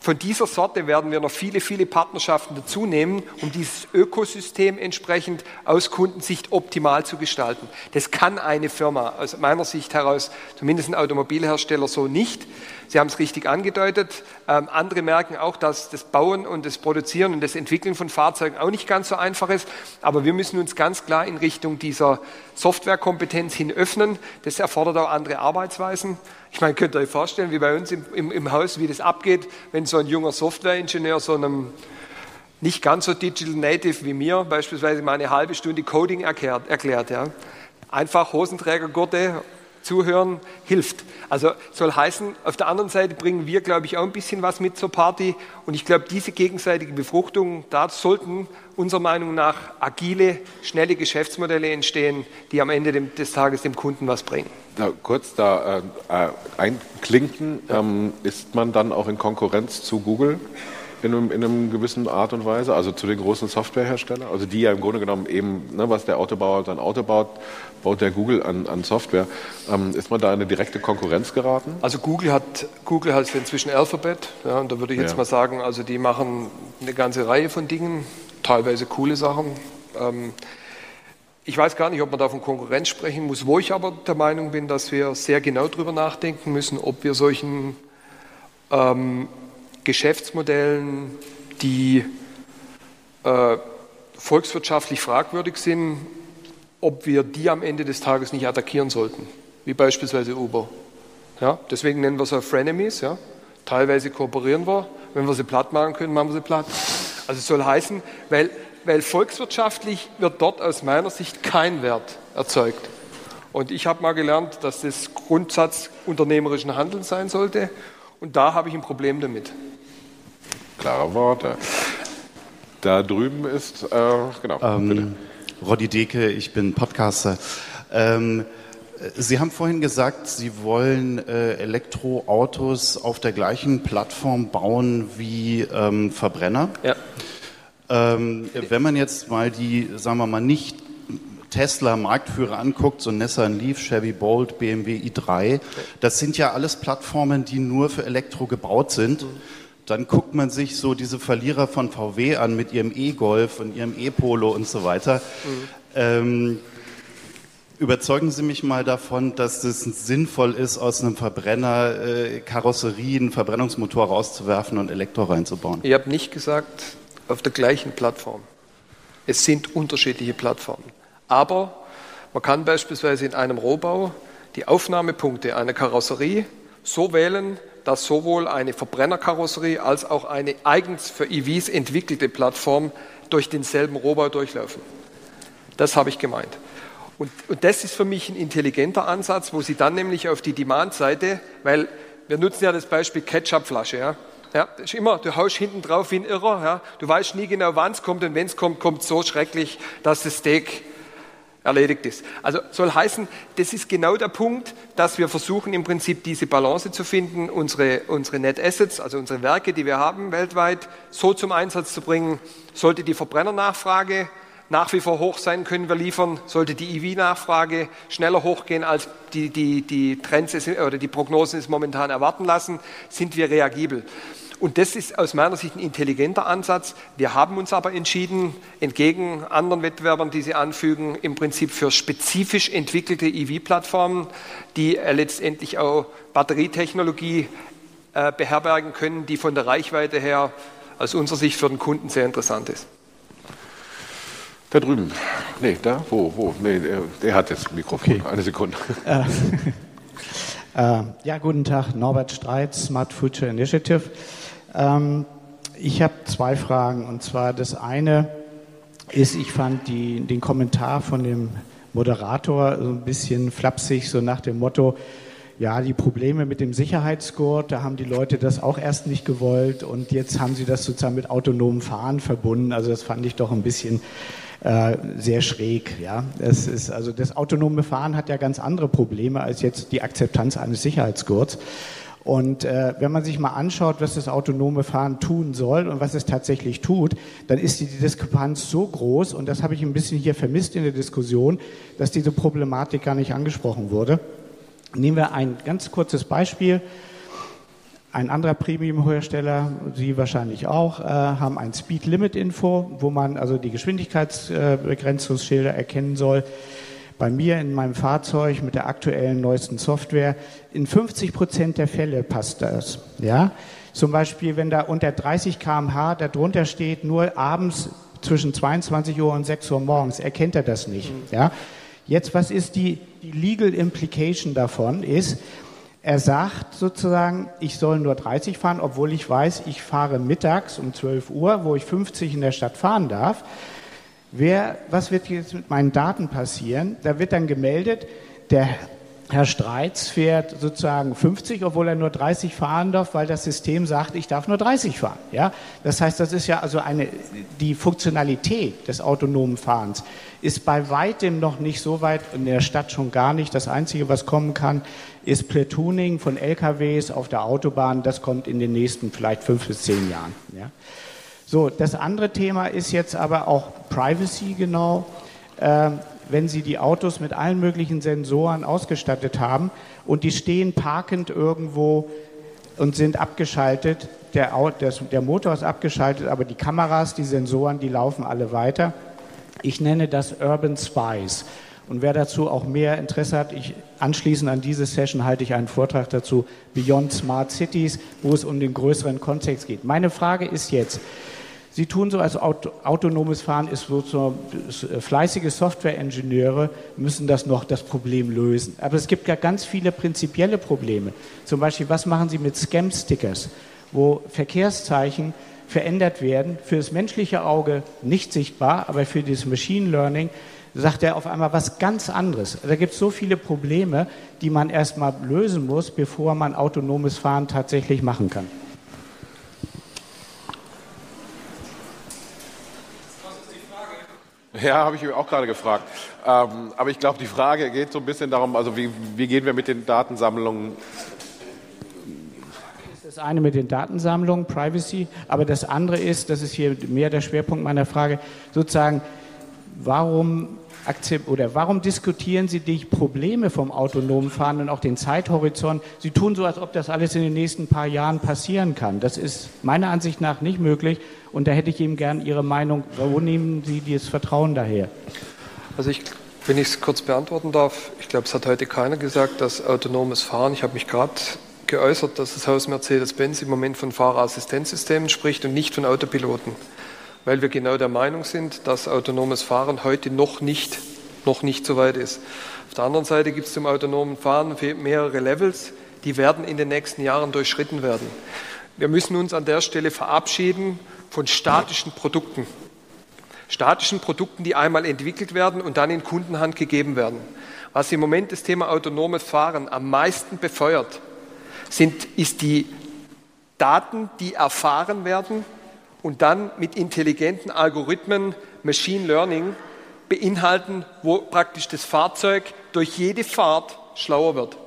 Von dieser Sorte werden wir noch viele, viele Partnerschaften dazu nehmen, um dieses Ökosystem entsprechend aus Kundensicht optimal zu gestalten. Das kann eine Firma aus meiner Sicht heraus, zumindest ein Automobilhersteller, so nicht. Sie haben es richtig angedeutet. Ähm, andere merken auch, dass das Bauen und das Produzieren und das Entwickeln von Fahrzeugen auch nicht ganz so einfach ist. Aber wir müssen uns ganz klar in Richtung dieser Softwarekompetenz hin öffnen. Das erfordert auch andere Arbeitsweisen. Ich meine, könnt ihr euch vorstellen, wie bei uns im, im, im Haus, wie das abgeht, wenn so ein junger Softwareingenieur so einem nicht ganz so Digital Native wie mir beispielsweise mal eine halbe Stunde Coding erklärt. erklärt ja. Einfach Hosenträgergurte Zuhören hilft. Also soll heißen, auf der anderen Seite bringen wir, glaube ich, auch ein bisschen was mit zur Party. Und ich glaube, diese gegenseitige Befruchtung, da sollten unserer Meinung nach agile, schnelle Geschäftsmodelle entstehen, die am Ende des Tages dem Kunden was bringen. Na, kurz da äh, äh einklinken, ähm, ist man dann auch in Konkurrenz zu Google? In einem, in einem gewissen Art und Weise, also zu den großen Softwareherstellern, also die ja im Grunde genommen eben, ne, was der Autobauer sein Auto baut, baut der Google an, an Software. Ähm, ist man da in eine direkte Konkurrenz geraten? Also Google hat Google hat inzwischen Alphabet, ja, und da würde ich jetzt ja. mal sagen, also die machen eine ganze Reihe von Dingen, teilweise coole Sachen. Ähm, ich weiß gar nicht, ob man da von Konkurrenz sprechen muss, wo ich aber der Meinung bin, dass wir sehr genau darüber nachdenken müssen, ob wir solchen ähm, Geschäftsmodellen, die äh, volkswirtschaftlich fragwürdig sind, ob wir die am Ende des Tages nicht attackieren sollten, wie beispielsweise Uber. Ja, deswegen nennen wir sie Frenemies. Ja. Teilweise kooperieren wir. Wenn wir sie platt machen können, machen wir sie platt. Also es soll heißen, weil, weil volkswirtschaftlich wird dort aus meiner Sicht kein Wert erzeugt. Und ich habe mal gelernt, dass das Grundsatz unternehmerischen Handelns sein sollte. Und da habe ich ein Problem damit. Klare Worte. Da drüben ist, äh, genau. Ähm, Roddy Deke, ich bin Podcaster. Ähm, Sie haben vorhin gesagt, Sie wollen äh, Elektroautos auf der gleichen Plattform bauen wie ähm, Verbrenner. Ja. Ähm, wenn man jetzt mal die, sagen wir mal, nicht Tesla Marktführer anguckt, so Nissan Leaf, Chevy Bolt, BMW i3, das sind ja alles Plattformen, die nur für Elektro gebaut sind. Mhm dann guckt man sich so diese Verlierer von VW an mit ihrem E-Golf und ihrem E-Polo und so weiter. Mhm. Ähm, überzeugen Sie mich mal davon, dass es sinnvoll ist, aus einem Verbrenner äh, Karosserie, einen Verbrennungsmotor rauszuwerfen und Elektro reinzubauen. Ich habe nicht gesagt, auf der gleichen Plattform. Es sind unterschiedliche Plattformen. Aber man kann beispielsweise in einem Rohbau die Aufnahmepunkte einer Karosserie so wählen, dass sowohl eine Verbrennerkarosserie als auch eine eigens für EVs entwickelte Plattform durch denselben Rohbau durchlaufen. Das habe ich gemeint. Und, und, das ist für mich ein intelligenter Ansatz, wo Sie dann nämlich auf die Demand-Seite, weil wir nutzen ja das Beispiel Ketchupflasche, ja. Ja, ist immer, du haust hinten drauf wie ein Irrer, ja. Du weißt nie genau, wann es kommt und wenn es kommt, kommt so schrecklich, dass das Steak erledigt ist. Also soll heißen, das ist genau der Punkt, dass wir versuchen im Prinzip diese Balance zu finden, unsere, unsere Net Assets, also unsere Werke, die wir haben weltweit, so zum Einsatz zu bringen. Sollte die Verbrennernachfrage nach wie vor hoch sein, können wir liefern. Sollte die EV-Nachfrage schneller hochgehen, als die, die, die Trends oder die Prognosen es momentan erwarten lassen, sind wir reagibel. Und das ist aus meiner Sicht ein intelligenter Ansatz. Wir haben uns aber entschieden, entgegen anderen Wettbewerbern, die Sie anfügen, im Prinzip für spezifisch entwickelte EV-Plattformen, die äh, letztendlich auch Batterietechnologie äh, beherbergen können, die von der Reichweite her aus unserer Sicht für den Kunden sehr interessant ist. Da drüben. Nee, da? Wo? Wo? Nee, der, der hat das Mikrofon. Okay. Eine Sekunde. Äh, [LAUGHS] äh, ja, guten Tag. Norbert Streit, Smart Future Initiative. Ähm, ich habe zwei Fragen. Und zwar das eine ist, ich fand die, den Kommentar von dem Moderator so ein bisschen flapsig, so nach dem Motto, ja, die Probleme mit dem Sicherheitsgurt, da haben die Leute das auch erst nicht gewollt und jetzt haben sie das sozusagen mit autonomem Fahren verbunden. Also das fand ich doch ein bisschen äh, sehr schräg. Ja, es ist also das autonome Fahren hat ja ganz andere Probleme als jetzt die Akzeptanz eines Sicherheitsgurts. Und äh, wenn man sich mal anschaut, was das autonome Fahren tun soll und was es tatsächlich tut, dann ist die Diskrepanz so groß, und das habe ich ein bisschen hier vermisst in der Diskussion, dass diese Problematik gar nicht angesprochen wurde. Nehmen wir ein ganz kurzes Beispiel. Ein anderer Premium-Hersteller, Sie wahrscheinlich auch, äh, haben ein Speed-Limit-Info, wo man also die Geschwindigkeitsbegrenzungsschilder erkennen soll. Bei mir in meinem Fahrzeug mit der aktuellen neuesten Software, in 50 Prozent der Fälle passt das. Ja? Zum Beispiel, wenn da unter 30 km/h darunter steht, nur abends zwischen 22 Uhr und 6 Uhr morgens, erkennt er das nicht. Mhm. Ja? Jetzt, was ist die, die Legal Implication davon? Ist, er sagt sozusagen, ich soll nur 30 fahren, obwohl ich weiß, ich fahre mittags um 12 Uhr, wo ich 50 in der Stadt fahren darf. Wer, was wird jetzt mit meinen Daten passieren? Da wird dann gemeldet, der Herr Streitz fährt sozusagen 50, obwohl er nur 30 fahren darf, weil das System sagt, ich darf nur 30 fahren. Ja? Das heißt, das ist ja also eine, die Funktionalität des autonomen Fahrens ist bei weitem noch nicht so weit, in der Stadt schon gar nicht. Das Einzige, was kommen kann, ist Platooning von LKWs auf der Autobahn. Das kommt in den nächsten vielleicht fünf bis zehn Jahren. Ja? So, das andere Thema ist jetzt aber auch Privacy genau. Ähm, wenn Sie die Autos mit allen möglichen Sensoren ausgestattet haben und die stehen parkend irgendwo und sind abgeschaltet. Der, der, Motor ist abgeschaltet, aber die Kameras, die Sensoren, die laufen alle weiter. Ich nenne das Urban Spies. Und wer dazu auch mehr Interesse hat, ich, anschließend an diese Session halte ich einen Vortrag dazu, Beyond Smart Cities, wo es um den größeren Kontext geht. Meine Frage ist jetzt, Sie tun so, als Auto, autonomes Fahren ist so, so fleißige Software-Ingenieure müssen das noch das Problem lösen. Aber es gibt ja ganz viele prinzipielle Probleme. Zum Beispiel, was machen Sie mit Scam-Stickers, wo Verkehrszeichen verändert werden, für das menschliche Auge nicht sichtbar, aber für das Machine Learning sagt er auf einmal was ganz anderes. Da gibt es so viele Probleme, die man erstmal lösen muss, bevor man autonomes Fahren tatsächlich machen kann. Ja, habe ich mich auch gerade gefragt. Ähm, aber ich glaube, die Frage geht so ein bisschen darum, also wie, wie gehen wir mit den Datensammlungen das eine mit den Datensammlungen, Privacy, aber das andere ist, das ist hier mehr der Schwerpunkt meiner Frage, sozusagen, warum oder warum diskutieren Sie die Probleme vom autonomen Fahren und auch den Zeithorizont? Sie tun so, als ob das alles in den nächsten paar Jahren passieren kann. Das ist meiner Ansicht nach nicht möglich. Und da hätte ich Ihnen gern Ihre Meinung. Wo nehmen Sie dieses Vertrauen daher? Also ich, wenn ich es kurz beantworten darf, ich glaube, es hat heute keiner gesagt, dass autonomes Fahren, ich habe mich gerade geäußert, dass das Haus Mercedes-Benz im Moment von Fahrerassistenzsystemen spricht und nicht von Autopiloten weil wir genau der Meinung sind, dass autonomes Fahren heute noch nicht, noch nicht so weit ist. Auf der anderen Seite gibt es zum autonomen Fahren mehrere Levels, die werden in den nächsten Jahren durchschritten werden. Wir müssen uns an der Stelle verabschieden von statischen Produkten. Statischen Produkten, die einmal entwickelt werden und dann in Kundenhand gegeben werden. Was im Moment das Thema autonomes Fahren am meisten befeuert, sind, ist die Daten, die erfahren werden und dann mit intelligenten Algorithmen, Machine Learning, beinhalten, wo praktisch das Fahrzeug durch jede Fahrt schlauer wird.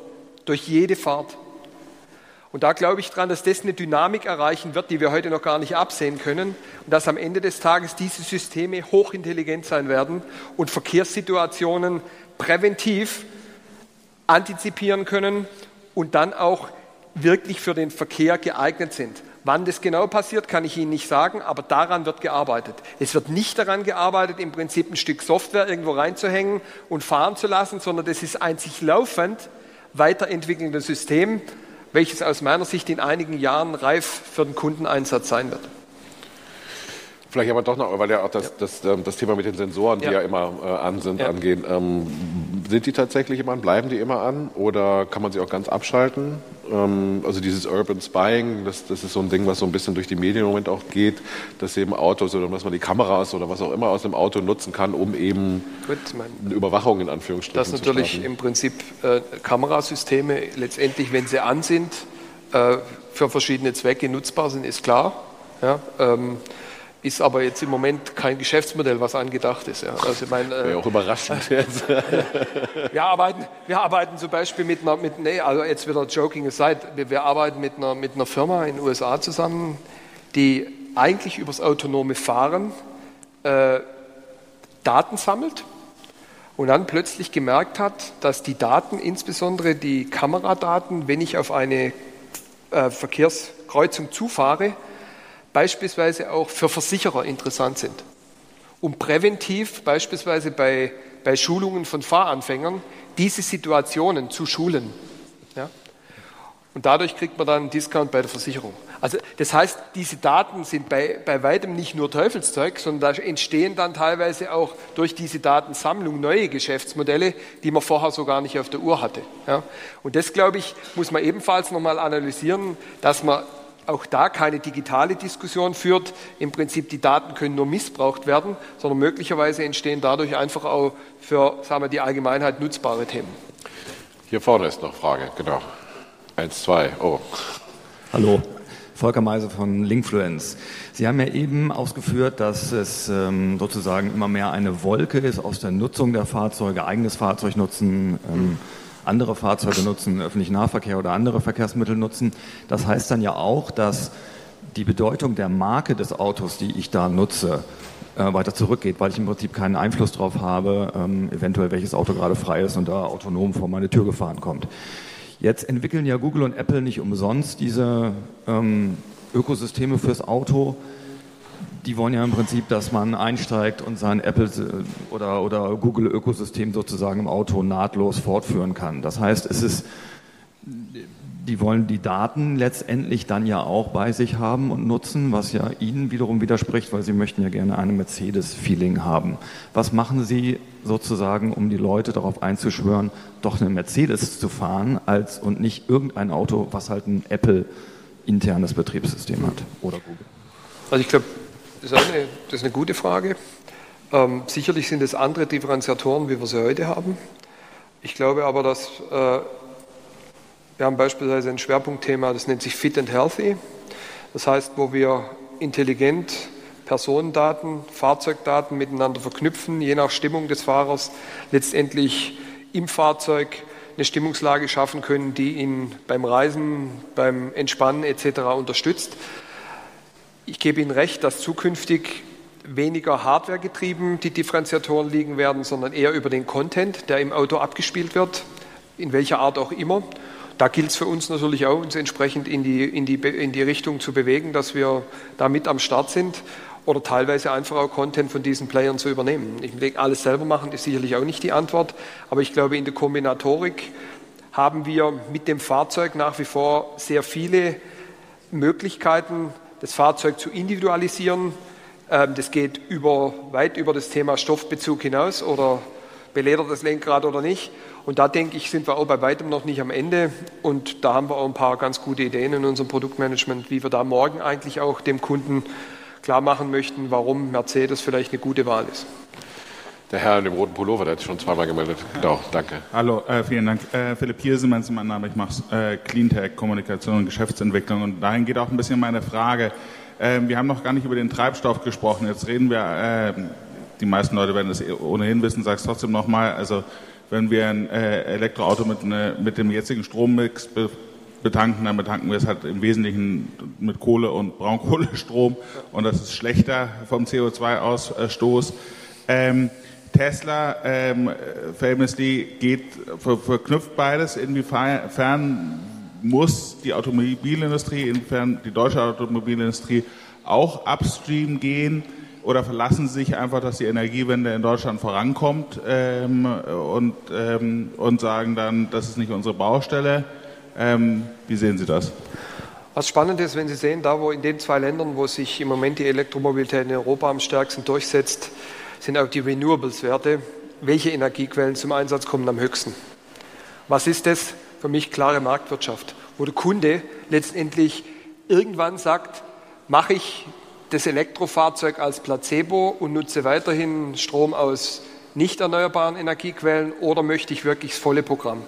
Durch jede Fahrt. Und da glaube ich dran, dass das eine Dynamik erreichen wird, die wir heute noch gar nicht absehen können. Und dass am Ende des Tages diese Systeme hochintelligent sein werden und Verkehrssituationen präventiv antizipieren können und dann auch wirklich für den Verkehr geeignet sind. Wann das genau passiert, kann ich Ihnen nicht sagen, aber daran wird gearbeitet. Es wird nicht daran gearbeitet, im Prinzip ein Stück Software irgendwo reinzuhängen und fahren zu lassen, sondern das ist ein sich laufend weiterentwickelndes System, welches aus meiner Sicht in einigen Jahren reif für den Kundeneinsatz sein wird. Vielleicht aber doch noch, weil ja auch das, ja. das, das, ähm, das Thema mit den Sensoren, die ja, ja immer äh, an sind, ja. angehen. Ähm, sind die tatsächlich immer an? Bleiben die immer an? Oder kann man sie auch ganz abschalten? Ähm, also dieses Urban Spying, das, das ist so ein Ding, was so ein bisschen durch die Medien im Moment auch geht, dass eben Autos oder dass man die Kameras oder was auch immer aus dem Auto nutzen kann, um eben Gut, eine Überwachung in Anführungsstrichen Das natürlich im Prinzip äh, Kamerasysteme letztendlich, wenn sie an sind, äh, für verschiedene Zwecke nutzbar sind, ist klar. Ja, ähm, ist aber jetzt im Moment kein Geschäftsmodell, was angedacht ist. Ja. Also ich meine, äh, Wäre auch überraschend [LAUGHS] wir, arbeiten, wir arbeiten zum Beispiel mit einer, mit, nee, also jetzt wieder joking aside, wir, wir arbeiten mit einer, mit einer Firma in den USA zusammen, die eigentlich übers autonome Fahren äh, Daten sammelt und dann plötzlich gemerkt hat, dass die Daten, insbesondere die Kameradaten, wenn ich auf eine äh, Verkehrskreuzung zufahre, beispielsweise auch für Versicherer interessant sind, um präventiv beispielsweise bei, bei Schulungen von Fahranfängern diese Situationen zu schulen. Ja? Und dadurch kriegt man dann einen Discount bei der Versicherung. Also das heißt, diese Daten sind bei, bei weitem nicht nur Teufelszeug, sondern da entstehen dann teilweise auch durch diese Datensammlung neue Geschäftsmodelle, die man vorher so gar nicht auf der Uhr hatte. Ja? Und das, glaube ich, muss man ebenfalls nochmal analysieren, dass man auch da keine digitale Diskussion führt. Im Prinzip, die Daten können nur missbraucht werden, sondern möglicherweise entstehen dadurch einfach auch für sagen wir, die Allgemeinheit nutzbare Themen. Hier vorne ist noch eine Frage, genau. Eins, zwei, oh. Hallo, Volker Meise von Linkfluence. Sie haben ja eben ausgeführt, dass es ähm, sozusagen immer mehr eine Wolke ist aus der Nutzung der Fahrzeuge, eigenes Fahrzeug nutzen, ähm, andere Fahrzeuge nutzen, öffentlichen Nahverkehr oder andere Verkehrsmittel nutzen. Das heißt dann ja auch, dass die Bedeutung der Marke des Autos, die ich da nutze, äh, weiter zurückgeht, weil ich im Prinzip keinen Einfluss darauf habe, ähm, eventuell welches Auto gerade frei ist und da autonom vor meine Tür gefahren kommt. Jetzt entwickeln ja Google und Apple nicht umsonst diese ähm, Ökosysteme fürs Auto, die wollen ja im Prinzip, dass man einsteigt und sein Apple oder, oder Google-Ökosystem sozusagen im Auto nahtlos fortführen kann. Das heißt, es ist, die wollen die Daten letztendlich dann ja auch bei sich haben und nutzen, was ja Ihnen wiederum widerspricht, weil Sie möchten ja gerne eine Mercedes-Feeling haben. Was machen Sie sozusagen, um die Leute darauf einzuschwören, doch eine Mercedes zu fahren als und nicht irgendein Auto, was halt ein Apple internes Betriebssystem hat oder Google? Also ich glaube, das ist eine, das ist eine gute Frage. Ähm, sicherlich sind es andere Differenziatoren, wie wir sie heute haben. Ich glaube aber, dass äh, wir haben beispielsweise ein Schwerpunktthema, das nennt sich Fit and Healthy. Das heißt, wo wir intelligent Personendaten, Fahrzeugdaten miteinander verknüpfen, je nach Stimmung des Fahrers letztendlich im Fahrzeug eine Stimmungslage schaffen können, die ihn beim Reisen, beim Entspannen etc. unterstützt. Ich gebe Ihnen recht, dass zukünftig weniger Hardware getrieben die Differenziatoren liegen werden, sondern eher über den Content, der im Auto abgespielt wird, in welcher Art auch immer. Da gilt es für uns natürlich auch, uns entsprechend in die, in, die, in die Richtung zu bewegen, dass wir da mit am Start sind oder teilweise einfach auch Content von diesen Playern zu übernehmen. Ich denke, alles selber machen ist sicherlich auch nicht die Antwort, aber ich glaube, in der Kombinatorik haben wir mit dem Fahrzeug nach wie vor sehr viele Möglichkeiten, das Fahrzeug zu individualisieren. Ähm, das geht über, weit über das Thema Stoffbezug hinaus oder beledert das Lenkrad oder nicht. Und da denke ich, sind wir auch bei weitem noch nicht am Ende. Und da haben wir auch ein paar ganz gute Ideen in unserem Produktmanagement, wie wir da morgen eigentlich auch dem Kunden klar machen möchten, warum Mercedes vielleicht eine gute Wahl ist. Der Herr in dem roten Pullover, der hat sich schon zweimal gemeldet. Genau, danke. Hallo, äh, vielen Dank. Äh, Philipp Hiersemann ist mein Name. Ich mache äh, Cleantech, Kommunikation und Geschäftsentwicklung. Und dahin geht auch ein bisschen meine Frage. Ähm, wir haben noch gar nicht über den Treibstoff gesprochen. Jetzt reden wir, äh, die meisten Leute werden das ohnehin wissen, sage es trotzdem nochmal. Also, wenn wir ein äh, Elektroauto mit, ne, mit dem jetzigen Strommix be betanken, dann betanken wir es halt im Wesentlichen mit Kohle und Braunkohlestrom. Und das ist schlechter vom CO2-Ausstoß. Ähm, Tesla ähm, famously geht, ver, verknüpft beides. Inwiefern muss die Automobilindustrie, inwiefern die deutsche Automobilindustrie auch upstream gehen? Oder verlassen Sie sich einfach, dass die Energiewende in Deutschland vorankommt ähm, und, ähm, und sagen dann, das ist nicht unsere Baustelle? Ähm, wie sehen Sie das? Was spannend ist, wenn Sie sehen, da wo in den zwei Ländern, wo sich im Moment die Elektromobilität in Europa am stärksten durchsetzt, sind auch die Renewables-Werte. Welche Energiequellen zum Einsatz kommen am höchsten? Was ist das? Für mich klare Marktwirtschaft, wo der Kunde letztendlich irgendwann sagt, mache ich das Elektrofahrzeug als Placebo und nutze weiterhin Strom aus nicht erneuerbaren Energiequellen oder möchte ich wirklich das volle Programm?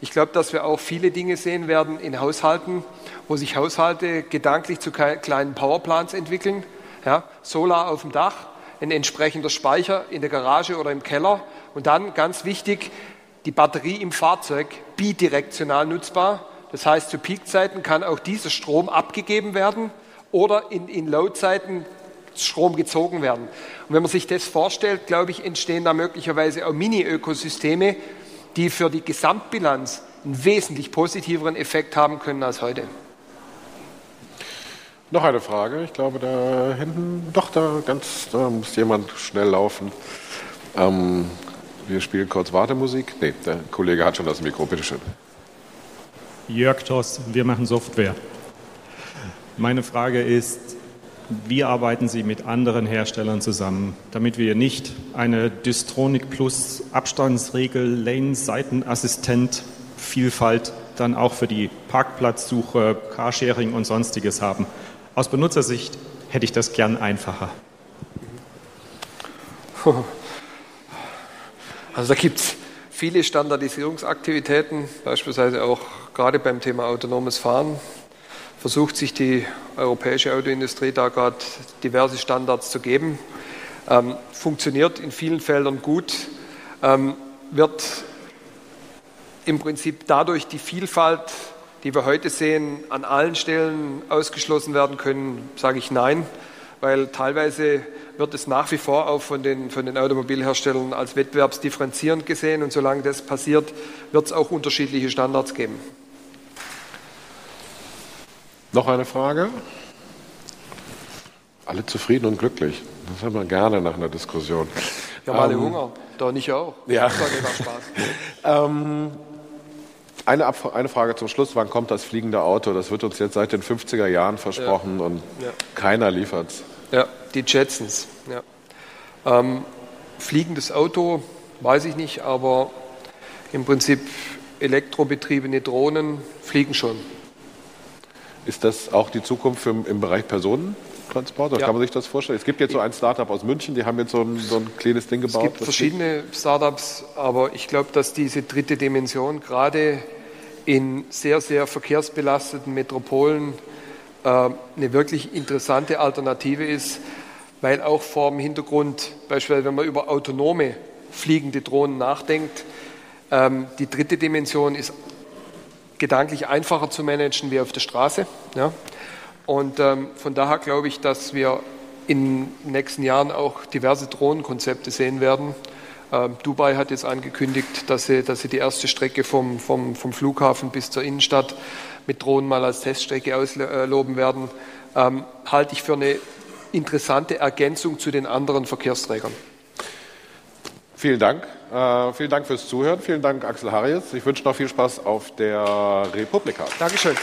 Ich glaube, dass wir auch viele Dinge sehen werden in Haushalten, wo sich Haushalte gedanklich zu kleinen Powerplants entwickeln ja, Solar auf dem Dach, ein entsprechender Speicher in der Garage oder im Keller und dann ganz wichtig, die Batterie im Fahrzeug bidirektional nutzbar. Das heißt, zu Peakzeiten kann auch dieser Strom abgegeben werden oder in, in Loadzeiten Strom gezogen werden. Und wenn man sich das vorstellt, glaube ich, entstehen da möglicherweise auch Mini-Ökosysteme, die für die Gesamtbilanz einen wesentlich positiveren Effekt haben können als heute. Noch eine Frage. Ich glaube, da hinten, doch, da ganz, da muss jemand schnell laufen. Ähm, wir spielen kurz Wartemusik. Nee, der Kollege hat schon das Mikro. Bitte schön. Jörg Toss, wir machen Software. Meine Frage ist, wie arbeiten Sie mit anderen Herstellern zusammen, damit wir nicht eine Distronic Plus Abstandsregel, Lane, Seitenassistent, Vielfalt dann auch für die Parkplatzsuche, Carsharing und sonstiges haben? Aus Benutzersicht hätte ich das gern einfacher. [LAUGHS] Also da gibt es viele Standardisierungsaktivitäten, beispielsweise auch gerade beim Thema autonomes Fahren. Versucht sich die europäische Autoindustrie da gerade diverse Standards zu geben. Ähm, funktioniert in vielen Feldern gut, ähm, wird im Prinzip dadurch die Vielfalt die wir heute sehen, an allen Stellen ausgeschlossen werden können, sage ich nein, weil teilweise wird es nach wie vor auch von den, von den Automobilherstellern als wettbewerbsdifferenzierend gesehen und solange das passiert, wird es auch unterschiedliche Standards geben. Noch eine Frage? Alle zufrieden und glücklich. Das haben wir gerne nach einer Diskussion. Wir haben ähm, alle Hunger, da nicht auch. Ja. Das Spaß. [LAUGHS] ähm, eine, eine, Frage zum Schluss. Wann kommt das fliegende Auto? Das wird uns jetzt seit den 50er Jahren versprochen ja. und ja. keiner liefert es. Ja, die Jetsons. Ja. Ähm, fliegendes Auto, weiß ich nicht, aber im Prinzip elektrobetriebene Drohnen fliegen schon. Ist das auch die Zukunft im, im Bereich Personentransport? Oder ja. kann man sich das vorstellen? Es gibt jetzt so ein Startup aus München, die haben jetzt so ein, so ein kleines Ding gebaut. Es gibt verschiedene Startups, aber ich glaube, dass diese dritte Dimension gerade in sehr, sehr verkehrsbelasteten Metropolen äh, eine wirklich interessante Alternative ist, weil auch vor dem Hintergrund, beispielsweise wenn man über autonome fliegende Drohnen nachdenkt, ähm, die dritte Dimension ist gedanklich einfacher zu managen wie auf der Straße. Ja? Und ähm, von daher glaube ich, dass wir in den nächsten Jahren auch diverse Drohnenkonzepte sehen werden, Dubai hat jetzt angekündigt, dass sie, dass sie die erste Strecke vom, vom, vom Flughafen bis zur Innenstadt mit Drohnen mal als Teststrecke ausloben werden. Ähm, halte ich für eine interessante Ergänzung zu den anderen Verkehrsträgern. Vielen Dank. Äh, vielen Dank fürs Zuhören. Vielen Dank, Axel Harries. Ich wünsche noch viel Spaß auf der Republika. Dankeschön.